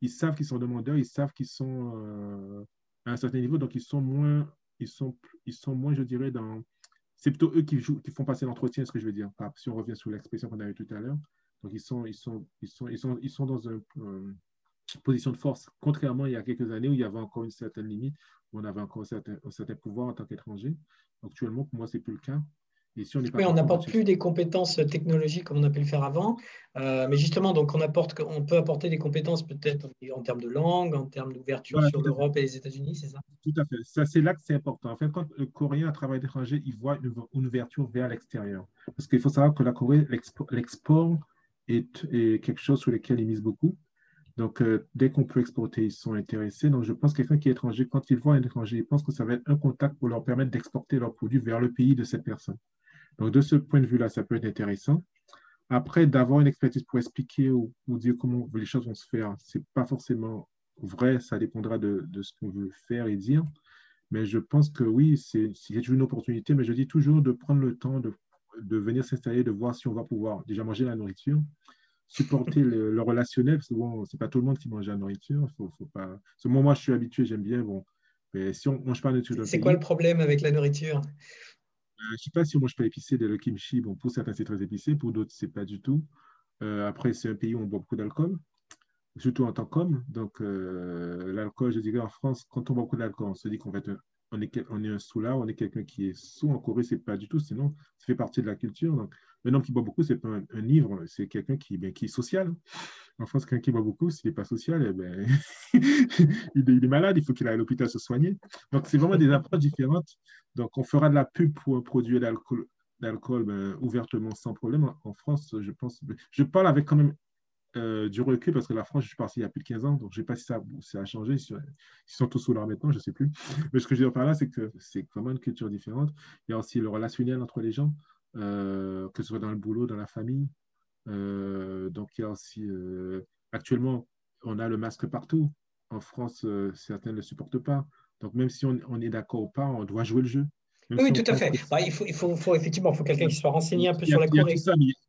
Ils savent qu'ils sont demandeurs, ils savent qu'ils sont euh, à un certain niveau, donc ils sont moins, ils sont, ils sont moins, je dirais, dans. C'est plutôt eux qui, jouent, qui font passer l'entretien, ce que je veux dire. Si on revient sur l'expression qu'on a eue tout à l'heure. Donc, ils sont, ils sont, ils sont, ils sont, ils sont dans une euh, position de force, contrairement il y a quelques années où il y avait encore une certaine limite, où on avait encore un certain, un certain pouvoir en tant qu'étranger. Actuellement, pour moi, ce n'est plus le cas on n'apporte plus des compétences technologiques comme on a pu le faire avant, euh, mais justement, donc on, apporte, on peut apporter des compétences peut-être en termes de langue, en termes d'ouverture sur l'Europe et les États-Unis, c'est ça? Tout à fait. Ça, c'est là que c'est important. En fait, quand le Coréen a travaillé d'étranger, il voit une, ouverture vers l'extérieur. Parce qu'il faut savoir que la Corée, l'export est, quelque chose sur lequel ils misent beaucoup. Donc, euh, dès qu'on peut exporter, ils sont intéressés. Donc, je pense que quelqu'un qui est étranger, quand il voit un étranger, il pense que ça va être un contact pour leur permettre d'exporter leurs produits vers le pays de cette personne. Donc, de ce point de vue-là, ça peut être intéressant. Après, d'avoir une expertise pour expliquer ou, dire comment les choses vont se faire, ce n'est pas forcément vrai, ça dépendra de, ce qu'on veut faire et dire. Mais je pense que oui, c'est une opportunité, mais je dis toujours de prendre le temps de, venir s'installer, de voir si on va pouvoir déjà manger la nourriture, supporter le, relationnel, parce que bon, ce n'est pas tout le monde qui mange la nourriture. Faut, faut pas... moi, je suis habitué, j'aime bien. Bon, mais si on ne mange pas la nourriture C'est quoi le problème avec la nourriture? Je ne sais pas si on mange pas épicé de le kimchi. Bon, pour certains, c'est très épicé, pour d'autres, ce n'est pas du tout. Euh, après, c'est un pays où on boit beaucoup d'alcool, surtout en tant qu'homme. Donc, euh, l'alcool, je dirais en France, quand on boit beaucoup d'alcool, on se dit qu'on va être on est, un sous-là, on est quelqu'un qui est sous. En Corée, ce n'est pas du tout, sinon, ça fait partie de la culture. Donc, un homme qui boit beaucoup, ce n'est pas un, livre, c'est quelqu'un qui, ben, qui est social. En France, quelqu'un qui boit beaucoup, s'il n'est pas social, eh ben, <laughs> il, est, malade, il faut qu'il aille à l'hôpital se soigner. Donc, c'est vraiment des approches différentes. Donc, on fera de la pub pour un produit d'alcool d'alcool ben, ouvertement sans problème. En France, je pense, je parle avec quand même euh, du recul parce que la France, je suis parti il y a plus de 15 ans, donc je ne sais pas si ça, ça a changé, si, ils sont tous sous leur maintenant, je ne sais plus. Mais ce que je veux dire par là, c'est que c'est vraiment une culture différente. Il y a aussi le relationnel entre les gens, euh, que ce soit dans le boulot, dans la famille. Euh, donc il y a aussi, actuellement, on a le masque partout. En France, certains ne le supportent pas. Donc même si on, est d'accord ou pas, on doit jouer le jeu. oui, tout à fait. Bah, il, faut, il faut, faut effectivement faut quelqu'un qui soit renseigné un peu sur la Corée.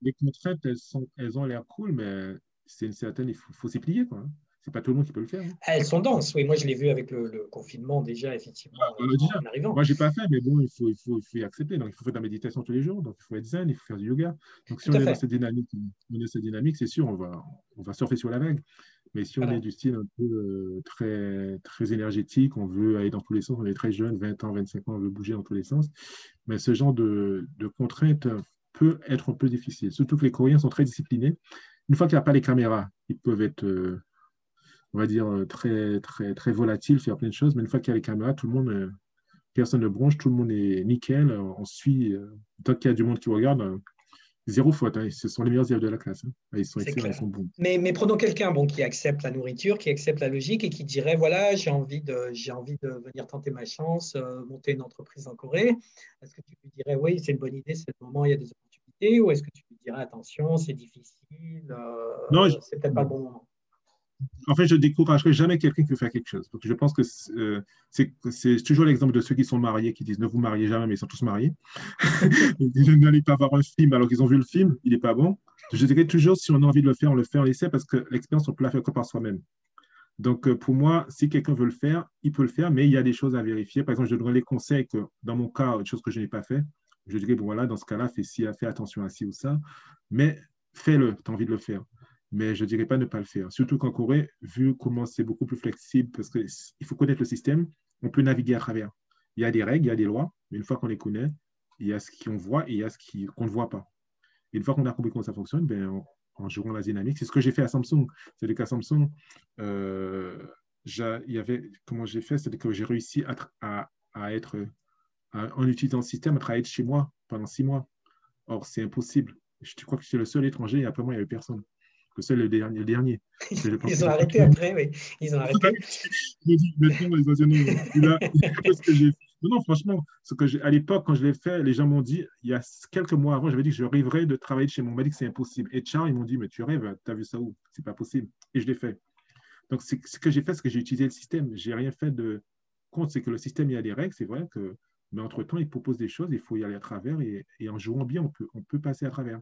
les contraintes, elles, sont, elles ont l'air cool, mais c'est une certaine, il faut, s'y plier. Quoi. C'est pas tout le monde qui peut le faire. Hein. Elles sont denses, oui. Moi, je l'ai vu avec le, confinement déjà, effectivement, ah, en, arrivant. Moi, j'ai pas fait, mais bon, il faut, il faut, il faut y accepter. Donc, il faut faire de la méditation tous les jours. Donc, il faut être zen, il faut faire du yoga. Donc, si on est, dans cette dynamique, on est cette dynamique, c'est sûr, on va, on va surfer sur la vague. Mais si on est du style un peu euh, très, très énergétique, on veut aller dans tous les sens, on est très jeune, 20 ans, 25 ans, on veut bouger dans tous les sens. Mais ce genre de, de contraintes peut être un peu difficile. Surtout que les Coréens sont très disciplinés une fois qu'il n'y a pas les caméras, ils peuvent être, euh, on va dire, euh, très, très, très volatiles, faire plein de choses. Mais une fois qu'il y a les caméras, tout le monde, euh, personne ne bronche, tout le monde est nickel. On suit, tant qu'il y a du monde qui regarde, zéro faute. Hein. Ce sont les meilleurs élèves de la classe. Hein. Ils sont excellents, ils sont bons. Mais, mais prenons quelqu'un bon, qui accepte la nourriture, qui accepte la logique et qui dirait voilà, j'ai envie, de, j'ai envie de venir tenter ma chance, monter une entreprise en Corée. Est-ce que tu lui dirais oui, c'est une bonne idée, c'est le moment, il y a des opportunités Ou est-ce que tu lui dirais attention, c'est difficile euh, non, c'est peut-être pas le bon moment? En fait, je découragerai jamais quelqu'un qui veut faire quelque chose. Donc, je pense que euh, c'est toujours l'exemple de ceux qui sont mariés, qui disent ne vous mariez jamais, mais ils sont tous mariés. <laughs> N'allez pas voir un film alors qu'ils ont vu le film, il n'est pas bon. Je dirais toujours, si on a envie de le faire, on le fait, on l'essaie, parce que l'expérience, on peut la faire que par soi-même. Donc, euh, pour moi, si quelqu'un veut le faire, il peut le faire, mais il y a des choses à vérifier. Par exemple, je donnerai les conseils que, dans mon cas, autre chose que je n'ai pas fait, je dirais, bon, voilà, dans ce cas-là, fais, attention à ci ou ça. Mais fais-le, tu as envie de le faire. Mais je ne dirais pas ne pas le faire. Surtout qu'en Corée, vu comment c'est beaucoup plus flexible, parce qu'il faut connaître le système, on peut naviguer à travers. Il y a des règles, il y a des lois, mais une fois qu'on les connaît, il y a ce qu'on voit et il y a ce qu'on ne voit pas. Et une fois qu'on a compris comment ça fonctionne, ben, en jouant la dynamique, c'est ce que j'ai fait à Samsung. C'est le cas Samsung. Euh, y avait, comment j'ai fait, c'est que j'ai réussi à, être, en utilisant le système, à travailler de chez moi pendant six mois. Or, c'est impossible. Je crois que c'est le seul étranger et après moi, il n'y avait personne. Le seul, le dernier. Le dernier. <laughs> Ils ont arrêté après, oui. Ils ont arrêté. maintenant, les Asiatiques, ce que j'ai non, franchement, ce que à l'époque, quand je l'ai fait, les gens m'ont dit, il y a quelques mois avant, j'avais dit que je rêverais de travailler chez moi. On m'a dit que c'est impossible. Et Charles, ils m'ont dit, mais tu rêves, tu as vu ça où? C'est pas possible. Et je l'ai fait. Donc, ce que j'ai fait, c'est que j'ai utilisé le système. J'ai rien fait de compte. C'est que le système, il y a des règles, c'est vrai que, mais entre-temps, il propose des choses, il faut y aller à travers. Et, en jouant bien, on peut, on peut passer à travers.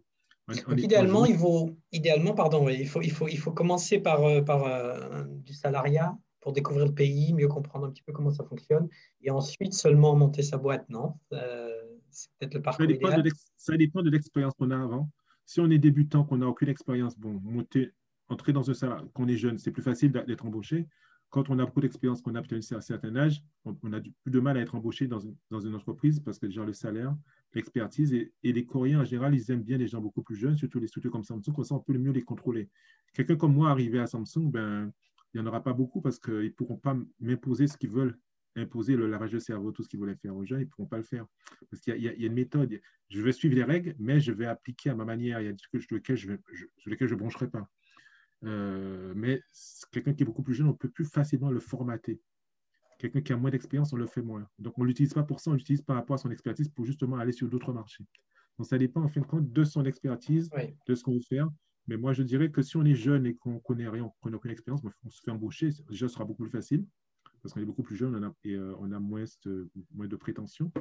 idéalement, il faut, idéalement pardon, il, faut, il, faut, il faut commencer par, euh, par euh, du salariat pour découvrir le pays, mieux comprendre un petit peu comment ça fonctionne, et ensuite seulement monter sa boîte, non? Euh, C'est peut-être le parcours ça dépend, idéal. De ça dépend de l'expérience qu'on a avant. Si on est débutant, qu'on n'a aucune expérience, bon, monter, entrer dans un salaire, qu'on est jeune, c'est plus facile d'être embauché. Quand on a beaucoup d'expérience, qu'on a à un certain âge, on, a plus de mal à être embauché dans une, entreprise parce que déjà le salaire, l'expertise, et, les Coréens en général, ils aiment bien les gens beaucoup plus jeunes, surtout les structures comme Samsung, comme ça on peut mieux les contrôler. Quelqu'un comme moi arrivé à Samsung, ben, il n'y en aura pas beaucoup parce qu'ils ne pourront pas m'imposer ce qu'ils veulent, imposer le lavage de cerveau, tout ce qu'ils voulaient faire aux gens, ils ne pourront pas le faire. Parce qu'il y, a une méthode. Je vais suivre les règles, mais je vais appliquer à ma manière. Il y a des trucs sur lesquels je ne broncherai pas. Euh, mais quelqu'un qui est beaucoup plus jeune, on peut plus facilement le formater. Quelqu'un qui a moins d'expérience, on le fait moins. Donc, on ne l'utilise pas pour ça, on l'utilise par rapport à son expertise pour justement aller sur d'autres marchés. Donc, ça dépend en fin de compte de son expertise, de ce qu'on veut faire. Mais moi, je dirais que si on est jeune et qu'on ne connaît rien, qu'on n'a aucune expérience, on se fait embaucher, déjà, ce sera beaucoup plus facile parce qu'on est beaucoup plus jeune on a, et euh, on a moins de, moins de prétentions,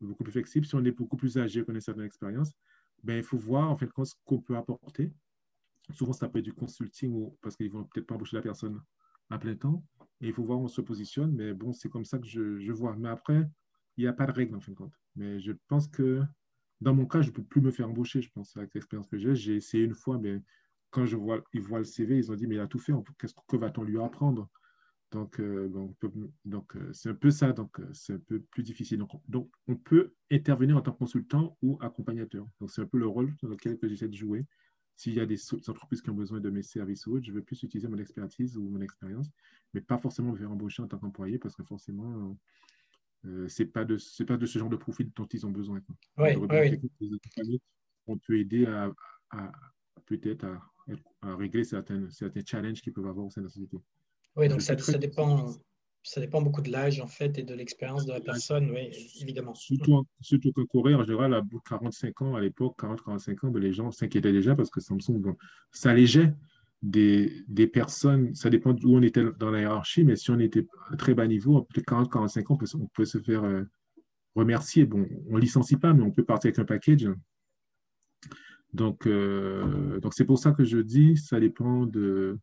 beaucoup plus flexible. Si on est beaucoup plus âgé, qu'on a une certaine expérience, ben, il faut voir en fait ce qu'on peut apporter. Souvent, ça peut être du consulting ou, parce qu'ils ne vont peut-être pas embaucher la personne à plein temps. Et il faut voir où on se positionne. Mais bon, c'est comme ça que je, vois. Mais après, il n'y a pas de règle en fin de compte. Mais je pense que dans mon cas, je ne peux plus me faire embaucher, je pense, avec l'expérience que j'ai. J'ai essayé une fois, mais quand ils voient le CV, ils ont dit, mais il a tout fait, qu'est-ce que va-t-on lui apprendre? Donc, euh, euh, c'est un peu ça, donc euh, c'est un peu plus difficile. Donc, donc, on peut intervenir en tant que consultant ou accompagnateur. Donc, c'est un peu le rôle dans lequel j'essaie de jouer. S'il y a des entreprises qui ont besoin de mes services ou autres, je veux plus utiliser mon expertise ou mon expérience, mais pas forcément me faire embaucher en tant qu'employé parce que forcément, euh, c'est pas de c'est pas de ce genre de profil dont ils ont besoin. Oui, On peut aider à, à peut-être à, à, régler certains, certains challenges qu'ils peuvent avoir au sein de la société. Oui, donc ça, ça, dépend, ça dépend beaucoup de l'âge en fait et de l'expérience de la personne, oui, évidemment. Surtout, surtout qu'en Corée, en général, à bout de 45 ans, à l'époque, 40-45 ans, ben, les gens s'inquiétaient déjà parce que Samsung, bon, ça allégeait des, des, personnes, ça dépend d'où on était dans la hiérarchie, mais si on était à très bas niveau, peut-être 40-45 ans, on peut, on peut, se faire euh, remercier. Bon, on ne licencie pas, mais on peut partir avec un package. Donc, euh, donc c'est pour ça que je dis, ça dépend de,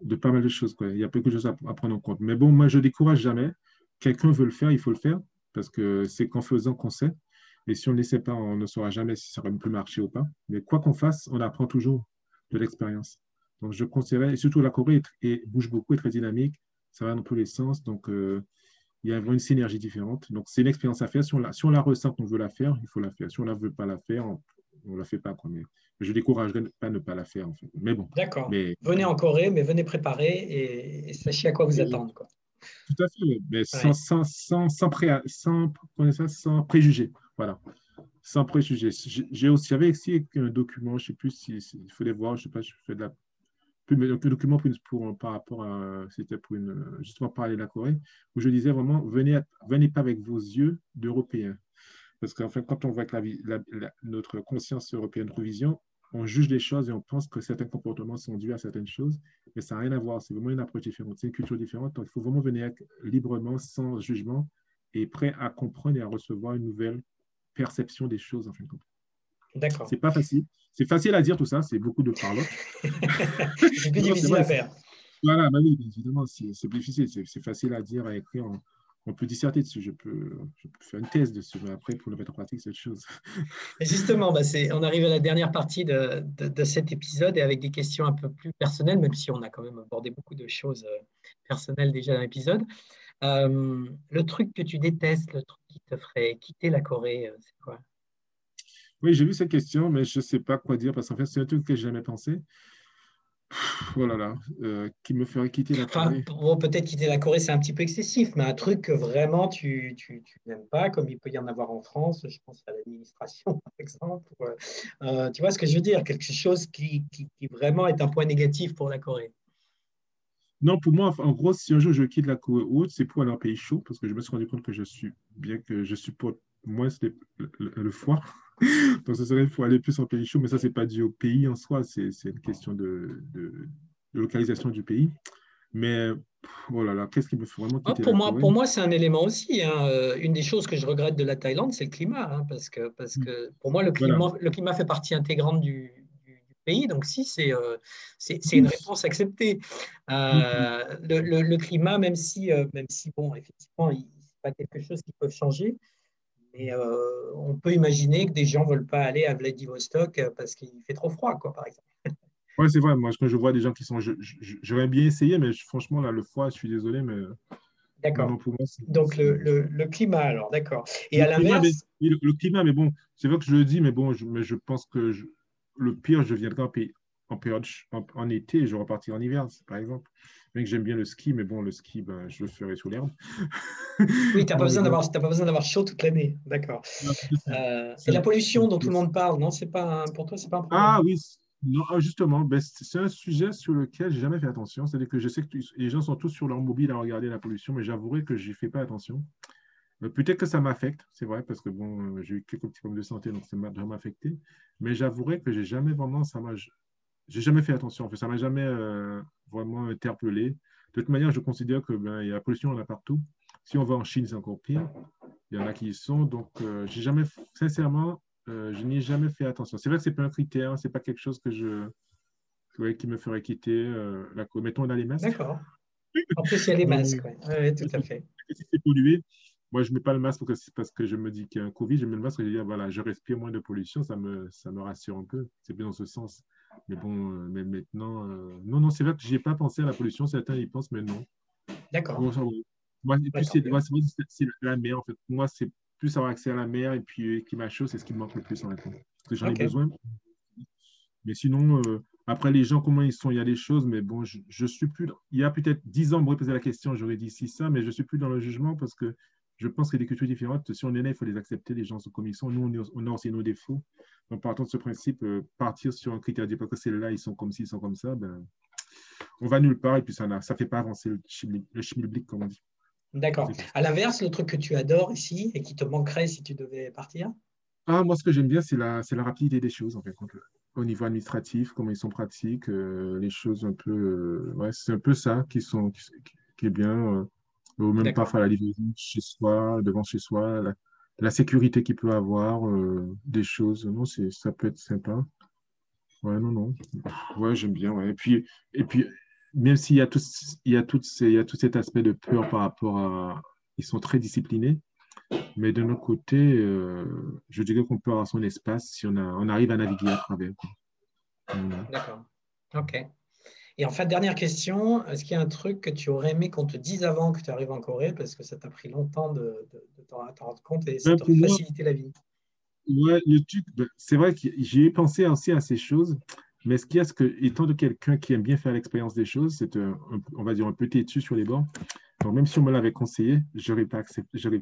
de pas mal de choses. Quoi. Il y a peu de choses à, prendre en compte. Mais bon, moi, je ne décourage jamais. Quelqu'un veut le faire, il faut le faire, parce que c'est qu'en faisant qu'on sait. Et si on ne le sait pas, on ne saura jamais si ça aurait pu marcher ou pas. Mais quoi qu'on fasse, on apprend toujours de l'expérience. Donc, je conseillerais, et surtout la Corée est, bouge beaucoup, est très dynamique, ça va dans tous les sens. Donc, euh, il y a vraiment une synergie différente. Donc, c'est une expérience à faire. Si on, la, si on la ressent qu'on veut la faire, il faut la faire. Si on ne veut pas la faire, on ne la fait pas. Quoi. Mais je ne découragerais pas de ne pas la faire. En fait. Mais bon. D'accord. Mais... Venez en Corée, mais venez préparer et, sachez à quoi vous attendre. Quoi. Tout à fait, mais sans, sans, sans, sans, pré, sans, sans préjugés. Voilà sans préjugés. J'ai aussi, j'avais aussi un document, je ne sais plus s'il si, il fallait voir, je ne sais pas, je fais de la le document pour, pour, par rapport à, c'était pour une, justement parler de la Corée, où je disais vraiment, venez, venez pas avec vos yeux d'Européens. Parce qu'en fait, quand on voit que la, notre conscience européenne, notre vision, on juge les choses et on pense que certains comportements sont dus à certaines choses, mais ça n'a rien à voir. C'est vraiment une approche différente, c'est une culture différente. Donc, il faut vraiment venir librement, sans jugement, et prêt à comprendre et à recevoir une nouvelle perception des choses, en fin de compte. D'accord. C'est pas facile. C'est facile à dire tout ça, c'est beaucoup de parlotte. <laughs> c'est plus difficile à faire. Voilà, bah oui, évidemment, c'est difficile. C'est facile à dire, à écrire. On, peut disserter dessus. Je peux, je peux, faire une thèse dessus, mais après, pour le mettre en pratique, c'est autre chose. <laughs> Et justement, bah on arrive à la dernière partie de, de, cet épisode et avec des questions un peu plus personnelles, même si on a quand même abordé beaucoup de choses euh, personnelles déjà dans l'épisode. Euh, le truc que tu détestes, le truc qui te ferait quitter la Corée, euh, c'est quoi? Oui, j'ai vu cette question, mais je ne sais pas quoi dire parce qu'en fait, c'est un truc que je n'ai jamais pensé. Oh là là, euh, qui me ferait quitter la Corée bon, Peut-être quitter la Corée, c'est un petit peu excessif, mais un truc que vraiment tu, tu, tu n'aimes pas, comme il peut y en avoir en France, je pense à l'administration, <laughs> par exemple. Euh, tu vois ce que je veux dire? Quelque chose qui, qui, qui, vraiment est un point négatif pour la Corée. Non, pour moi, en gros, si un jour je quitte la Corée haute, c'est pour aller en pays chaud, parce que je me suis rendu compte que je suis, bien que je supporte moins le, le, le foie. <laughs> Donc, ce serait, il faut aller plus en pays chaud, mais ça, ce n'est pas dû au pays en soi, c'est une question de, de, localisation du pays. Mais, oh là là, qu'est-ce qui me fait vraiment quitter oh, pour, moi, pour moi, c'est un élément aussi. Hein. Euh, une des choses que je regrette de la Thaïlande, c'est le climat, hein, parce, que, parce mm. que pour moi, le climat, le climat fait partie intégrante du, pays. Donc, si, c'est euh, une réponse acceptée. Euh, mm-hmm. le, le, le, climat, même si, même si bon, effectivement, ce n'est pas quelque chose qui peut changer, mais euh, on peut imaginer que des gens ne veulent pas aller à Vladivostok euh, parce qu'il fait trop froid, quoi, par exemple. <laughs> Oui, c'est vrai. Moi, quand je vois des gens qui sont. J'aurais bien essayé, mais franchement, là, le froid, je suis désolé, mais. D'accord. Donc, le, le, le, climat, alors, d'accord. Et à l'inverse. Le, climat, mais bon, c'est vrai que je le dis, mais bon, je, mais je pense que le pire, je viendrai en, pays, en période en, été et je repartirai en hiver, par exemple. Même que j'aime bien le ski, mais bon, le ski, ben, je le ferai sous l'herbe. <laughs> oui, tu n'as pas, besoin d'avoir chaud toute l'année. D'accord. Euh, c'est la pollution dont tout le monde parle, non c'est pas Pour toi, c'est pas un problème? Ah oui, non, ah, justement, ben, c'est un sujet sur lequel j'ai jamais fait attention. C'est-à-dire que je sais que les gens sont tous sur leur mobile à regarder la pollution, mais j'avouerai que je n'y fais pas attention. Euh, peut-être que ça m'affecte, c'est vrai, parce que bon, euh, j'ai eu quelques petits problèmes de santé, donc ça m'a vraiment affecté. Mais j'avouerai que j'ai jamais vraiment, ça m'a, j'ai jamais fait attention. En fait, ça m'a jamais euh, vraiment interpellé. De toute manière, je considère que ben, il y a la pollution, on a partout. Si on va en Chine, c'est encore pire. Il y en a qui y sont. Donc, euh, j'ai jamais, sincèrement, euh, je n'y ai jamais fait attention. C'est vrai que c'est pas un critère, c'est pas quelque chose que je, qui me ferait quitter la Mettons, on a les masques. D'accord. En plus, il y a les masques. Oui, tout à fait. Si c'est pollué, moi, je ne mets pas le masque parce que, parce que je me dis qu'il y a un Covid. Je mets le masque et je dis, voilà, je respire moins de pollution. Ça me, ça me rassure un peu. C'est bien dans ce sens. Mais bon, euh, mais maintenant, euh, non, non, c'est vrai que je n'ai pas pensé à la pollution. Certains y pensent, mais non. D'accord. Moi, c'est la mer, en fait. Moi, c'est plus avoir accès à la mer et puis euh, climat chaud, c'est ce qui me manque le plus en fait. Parce que j'en ai besoin. Mais sinon, après, les gens, comment ils sont, il y a des choses, mais bon, je, je suis plus. Il y a peut-être dix ans, on m'aurait posé la question, j'aurais dit si ça, mais je suis plus dans le jugement parce que je pense qu'il y a des cultures différentes. Si on est là, il faut les accepter, les gens sont comme ils sont. Nous, on, a aussi nos défauts. Donc, partant de ce principe, euh, partir sur un critère, dire parce que c'est là, ils sont comme ci, ils sont comme ça, ben, on va nulle part et puis ça ne fait pas avancer le schmilblick, comme on dit. D'accord. À l'inverse, le truc que tu adores ici et qui te manquerait si tu devais partir? Ah, Moi, ce que j'aime bien, c'est la, la rapidité des choses, en fait. Au niveau administratif, comment ils sont pratiques, euh, les choses un peu. Euh, ouais, c'est un peu ça qui, sont, qui, est bien ou même parfois la livraison chez soi, devant chez soi, la, sécurité qu'il peut avoir, euh, des choses. Non, ça peut être sympa. Ouais, non, non. Ouais, j'aime bien. Ouais. Et puis, et puis même s'il y a tout, il y a tout, il y a tout cet aspect de peur par rapport à. Ils sont très disciplinés. Mais de notre côté, euh, je dirais qu'on peut avoir son espace si on, a, on arrive à naviguer à travers. D'accord. OK. Et en fait, dernière question, est-ce qu'il y a un truc que tu aurais aimé qu'on te dise avant que tu arrives en Corée? Parce que ça t'a pris longtemps de, t'en rendre compte et ça t'a facilité la vie Ouais, ben, c'est vrai que j'ai pensé aussi à ces choses, mais ce qu'il y a, c'est que étant de quelqu'un qui aime bien faire l'expérience des choses, c'est on va dire un peu têtu sur les bords. Donc, même si on me l'avait conseillé, je n'aurais pas,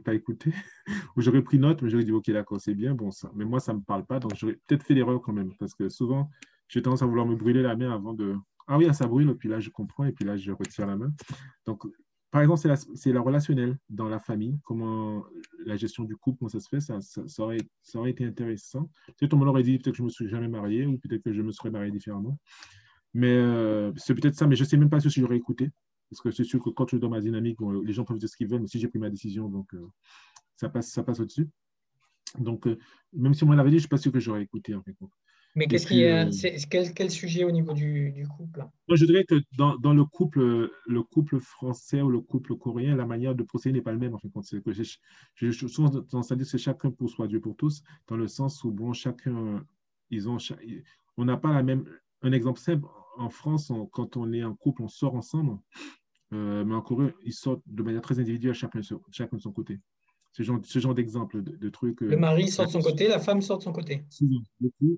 pas écouté, <laughs> ou j'aurais pris note, mais j'aurais dit, OK, d'accord, c'est bien, bon, ça. Mais moi, ça ne me parle pas, donc j'aurais peut-être fait l'erreur quand même, parce que souvent, j'ai tendance à vouloir me brûler la main avant de, ah oui, ça brûle, et puis là, je comprends, et puis là, je retire la main. Donc, par exemple, c'est la, relationnelle dans la famille, comment la gestion du couple, comment ça se fait, ça, aurait, été intéressant. Peut-être on m'aurait dit peut-être que je ne me suis jamais marié, ou peut-être que je me serais marié différemment. Mais euh, c'est peut-être ça, mais je ne sais même pas si j'aurais écouté. Parce que c'est sûr que quand je suis dans ma dynamique, les gens peuvent dire ce qu'ils veulent, mais si j'ai pris ma décision, donc euh, ça passe, ça passe au-dessus. Donc, euh, même si on me l'avait dit, je ne suis pas sûr que j'aurais écouté. Mais qu'est-ce qui, euh, quel, quel, sujet au niveau du, du couple? Moi, je dirais que dans, dans, le, couple, le couple français ou le couple coréen, la manière de procéder n'est pas la même. En fait, que j'ai souvent tendance à dire que c'est chacun pour soi, Dieu pour tous, dans le sens où, bon, chacun, ils ont, on n'a pas la même. Un exemple simple, en France, quand on est en couple, on sort ensemble, euh, mais en Corée, ils sortent de manière très individuelle, chacun, chacun de son côté. Ce genre, ce genre d'exemple de, trucs. Le mari sort de son côté, la femme sort de son côté. Souvent, beaucoup.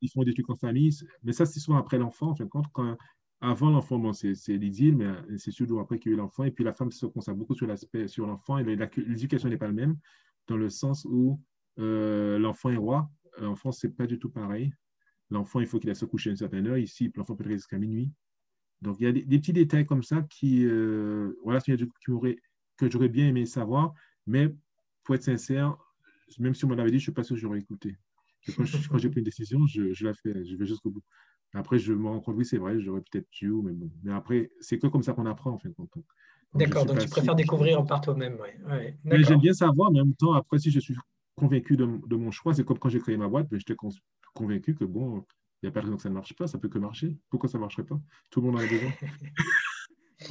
ils font des trucs en famille, mais ça, c'est souvent après l'enfant, en fin de compte. Quand, avant l'enfant, bon, c'est l'idylle, mais c'est surtout après qu'il y a eu l'enfant. Et puis la femme se concentre beaucoup sur l'aspect, sur l'enfant. Et l'éducation n'est pas la même, dans le sens où l'enfant est roi. L'enfant, c'est pas du tout pareil. L'enfant, il faut qu'il aille se coucher à une certaine heure. Ici, l'enfant peut rester jusqu'à minuit. Donc, il y a des, petits détails comme ça qui, euh, voilà, qui que j'aurais bien aimé savoir. Mais pour être sincère, même si on m'en avait dit, je ne suis pas sûr que j'aurais écouté. Quand, j'ai pris une décision, je, je, la fais, je vais jusqu'au bout. Après, je me rends compte, oui, c'est vrai, j'aurais peut-être dû, mais bon. Mais après, c'est que comme ça qu'on apprend, en fait. D'accord, donc tu préfères découvrir par toi-même, ouais. mais j'aime bien savoir, mais en même temps, après, si je suis convaincu de, de mon choix, c'est comme quand j'ai créé ma boîte, j'étais convaincu que bon, il n'y a pas de raison que ça ne marche pas, ça peut que marcher. Pourquoi ça ne marcherait pas? Tout le monde en a besoin. <laughs>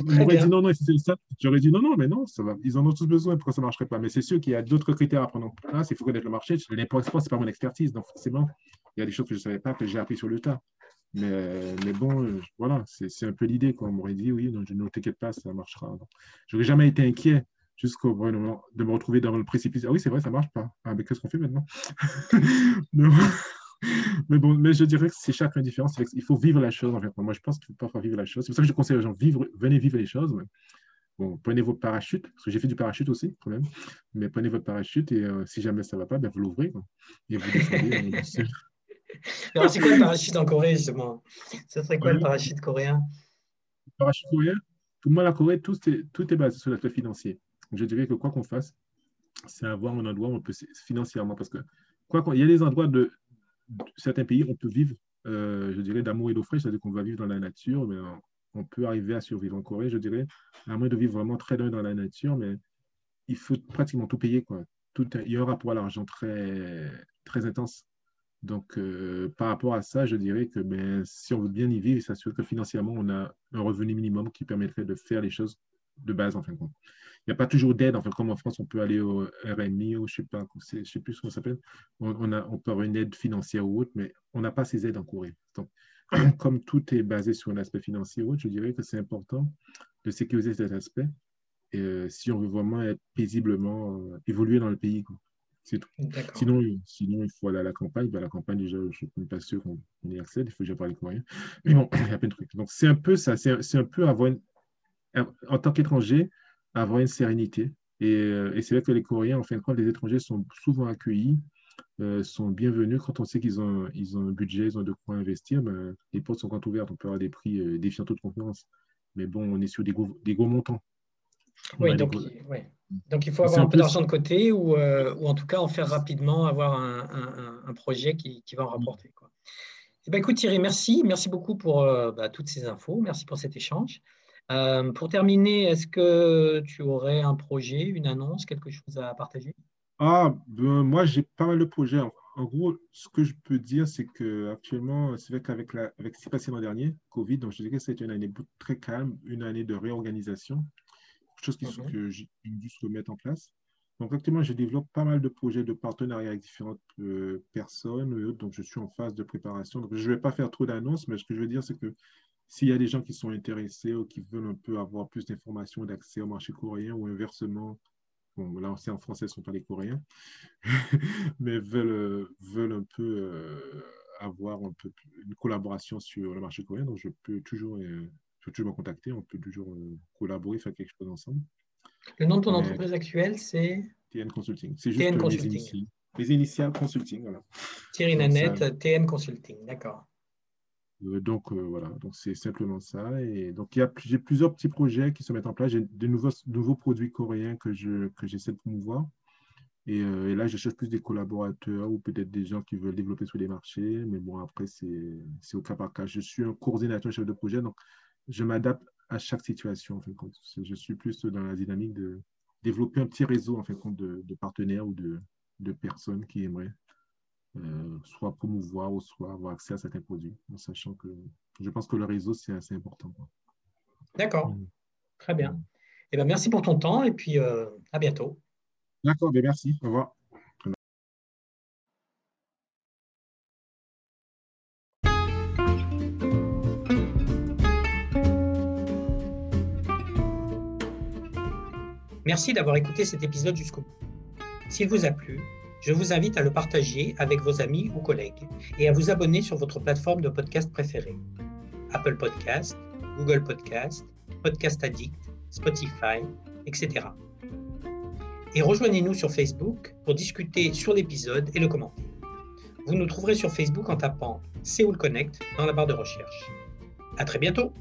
J'aurais dit non, non, c'est ça. J'aurais dit non, non, mais non, ça va. Ils en ont tous besoin, pourquoi ça ne marcherait pas? Mais c'est sûr qu'il y a d'autres critères à prendre en place. Il faut connaître le marché. L'import-export, ce n'est pas mon expertise. Donc, forcément, il y a des choses que je ne savais pas, que j'ai appris sur le tas. Mais, mais bon, euh, voilà, c'est un peu l'idée. On m'aurait dit oui, non, ne t'inquiète pas, ça marchera. Je n'aurais jamais été inquiet jusqu'au moment de me retrouver dans le précipice. Ah oui, c'est vrai, ça ne marche pas. Ah, mais qu'est-ce qu'on fait maintenant? <laughs> mais bon, mais je dirais que c'est chacun différent. Il faut vivre la chose, en fait. Moi, je pense qu'il faut pas vivre la chose. C'est pour ça que je conseille aux gens, vivre, venez vivre les choses. Bon, prenez vos parachutes, parce que j'ai fait du parachute aussi, quand même. Mais prenez votre parachute et euh, si jamais ça ne va pas, ben, vous l'ouvrez. Et vous descendez. Euh, Alors, <laughs> c'est quoi le parachute en Corée, justement? Ce serait quoi le parachute coréen? Le parachute coréen Pour moi, la Corée, tout est, tout est basé sur l'aspect financier. Je dirais que quoi qu'on fasse, c'est avoir un endroit où on peut financièrement, parce que quoi il y a des endroits de, certains pays, on peut vivre, euh, je dirais, d'amour et d'eau fraîche, c'est-à-dire qu'on va vivre dans la nature, mais on peut arriver à survivre en Corée, je dirais, à moins de vivre vraiment très loin dans la nature, mais il faut pratiquement tout payer. Quoi. Tout, il y a un rapport à l'argent très, très intense. Donc, euh, par rapport à ça, je dirais que ben, si on veut bien y vivre, il s'assure que financièrement, on a un revenu minimum qui permettrait de faire les choses de base, en fin de compte il n'y a pas toujours d'aide. En fait, comme en France, on peut aller au RMI ou je ne sais, pas, je sais plus comment ça s'appelle. On, a, on peut avoir une aide financière ou autre, mais on n'a pas ces aides en Corée. Donc, comme tout est basé sur un aspect financier ou autre, je dirais que c'est important de sécuriser cet aspect. Et, euh, si on veut vraiment être paisiblement euh, évoluer dans le pays. C'est tout. Sinon, sinon, il faut aller à la campagne. Ben, la campagne, déjà, je ne suis pas sûr qu'on y accède. Il faut que parle les Coréens. Mais bon, <coughs> il y a plein de trucs. Donc, c'est un peu ça. C'est un peu avoir en tant qu'étranger, avoir une sérénité. Euh, et, c'est vrai que les Coréens, en fin de compte, les étrangers sont souvent accueillis, euh, sont bienvenus. Quand on sait qu'ils ont, ils ont un budget, ils ont de quoi investir, ben, les portes sont quand ouvertes. On peut avoir des prix euh, défiant toute confiance. Mais bon, on est sur des gros, des gros montants. Oui donc, donc, il faut avoir un peu d'argent de côté ou, ou, en tout cas en faire rapidement, avoir un, un, projet qui, qui, va en rapporter. Quoi. Eh ben, écoute Thierry, merci. Merci beaucoup pour bah, toutes ces infos. Merci pour cet échange. Euh, pour terminer, est-ce que tu aurais un projet, une annonce, quelque chose à partager? Ah, ben, moi, j'ai pas mal de projets. En, gros, ce que je peux dire, c'est qu'actuellement, c'est vrai qu'avec avec ce qui s'est passé l'an dernier, Covid, donc je dirais que c'était une année très calme, une année de réorganisation, chose qui, mhm. que j'ai dû se remettre en place. Donc actuellement, je développe pas mal de projets de partenariat avec différentes euh, personnes, donc je suis en phase de préparation. Donc je ne vais pas faire trop d'annonces, mais ce que je veux dire, c'est que s'il y a des gens qui sont intéressés ou qui veulent un peu avoir plus d'informations d'accès au marché coréen ou inversement, bon, là c'est en français, ce ne sont pas les Coréens, <laughs> mais veulent, veulent un peu euh, avoir un peu une collaboration sur le marché coréen, donc je peux toujours, euh, toujours me contacter, on peut toujours euh, collaborer, faire quelque chose ensemble. Le nom de ton entreprise actuelle, c'est? TN Consulting. C'est juste TN Consulting. Les, initiales, Consulting, voilà. Thierry Nanette, TN Consulting, d'accord. Euh, donc euh, voilà, donc c'est simplement ça. Et donc il y a j'ai plusieurs petits projets qui se mettent en place. J'ai de nouveaux, nouveaux produits coréens que je que j'essaie de promouvoir. Et, euh, là, je cherche plus des collaborateurs ou peut-être des gens qui veulent développer sur les marchés. Mais bon, après, c'est au cas par cas. Je suis un coordinateur chef de projet, donc je m'adapte à chaque situation. En fin de compte. Je suis plus dans la dynamique de développer un petit réseau en fin de compte de partenaires ou de, de personnes qui aimeraient euh, soit promouvoir ou soit avoir accès à certains produits, en sachant que je pense que le réseau, c'est assez important. D'accord, mm. très bien. Eh bien, merci pour ton temps et puis euh, à bientôt. D'accord, ben, merci. Au revoir. Merci d'avoir écouté cet épisode jusqu'au bout. S'il vous a plu, je vous invite à le partager avec vos amis ou collègues et à vous abonner sur votre plateforme de podcast préférée. Apple Podcast, Google Podcast, Podcast Addict, Spotify, etc. Et rejoignez-nous sur Facebook pour discuter sur l'épisode et le commenter. Vous nous trouverez sur Facebook en tapant Séoul Connect dans la barre de recherche. À très bientôt!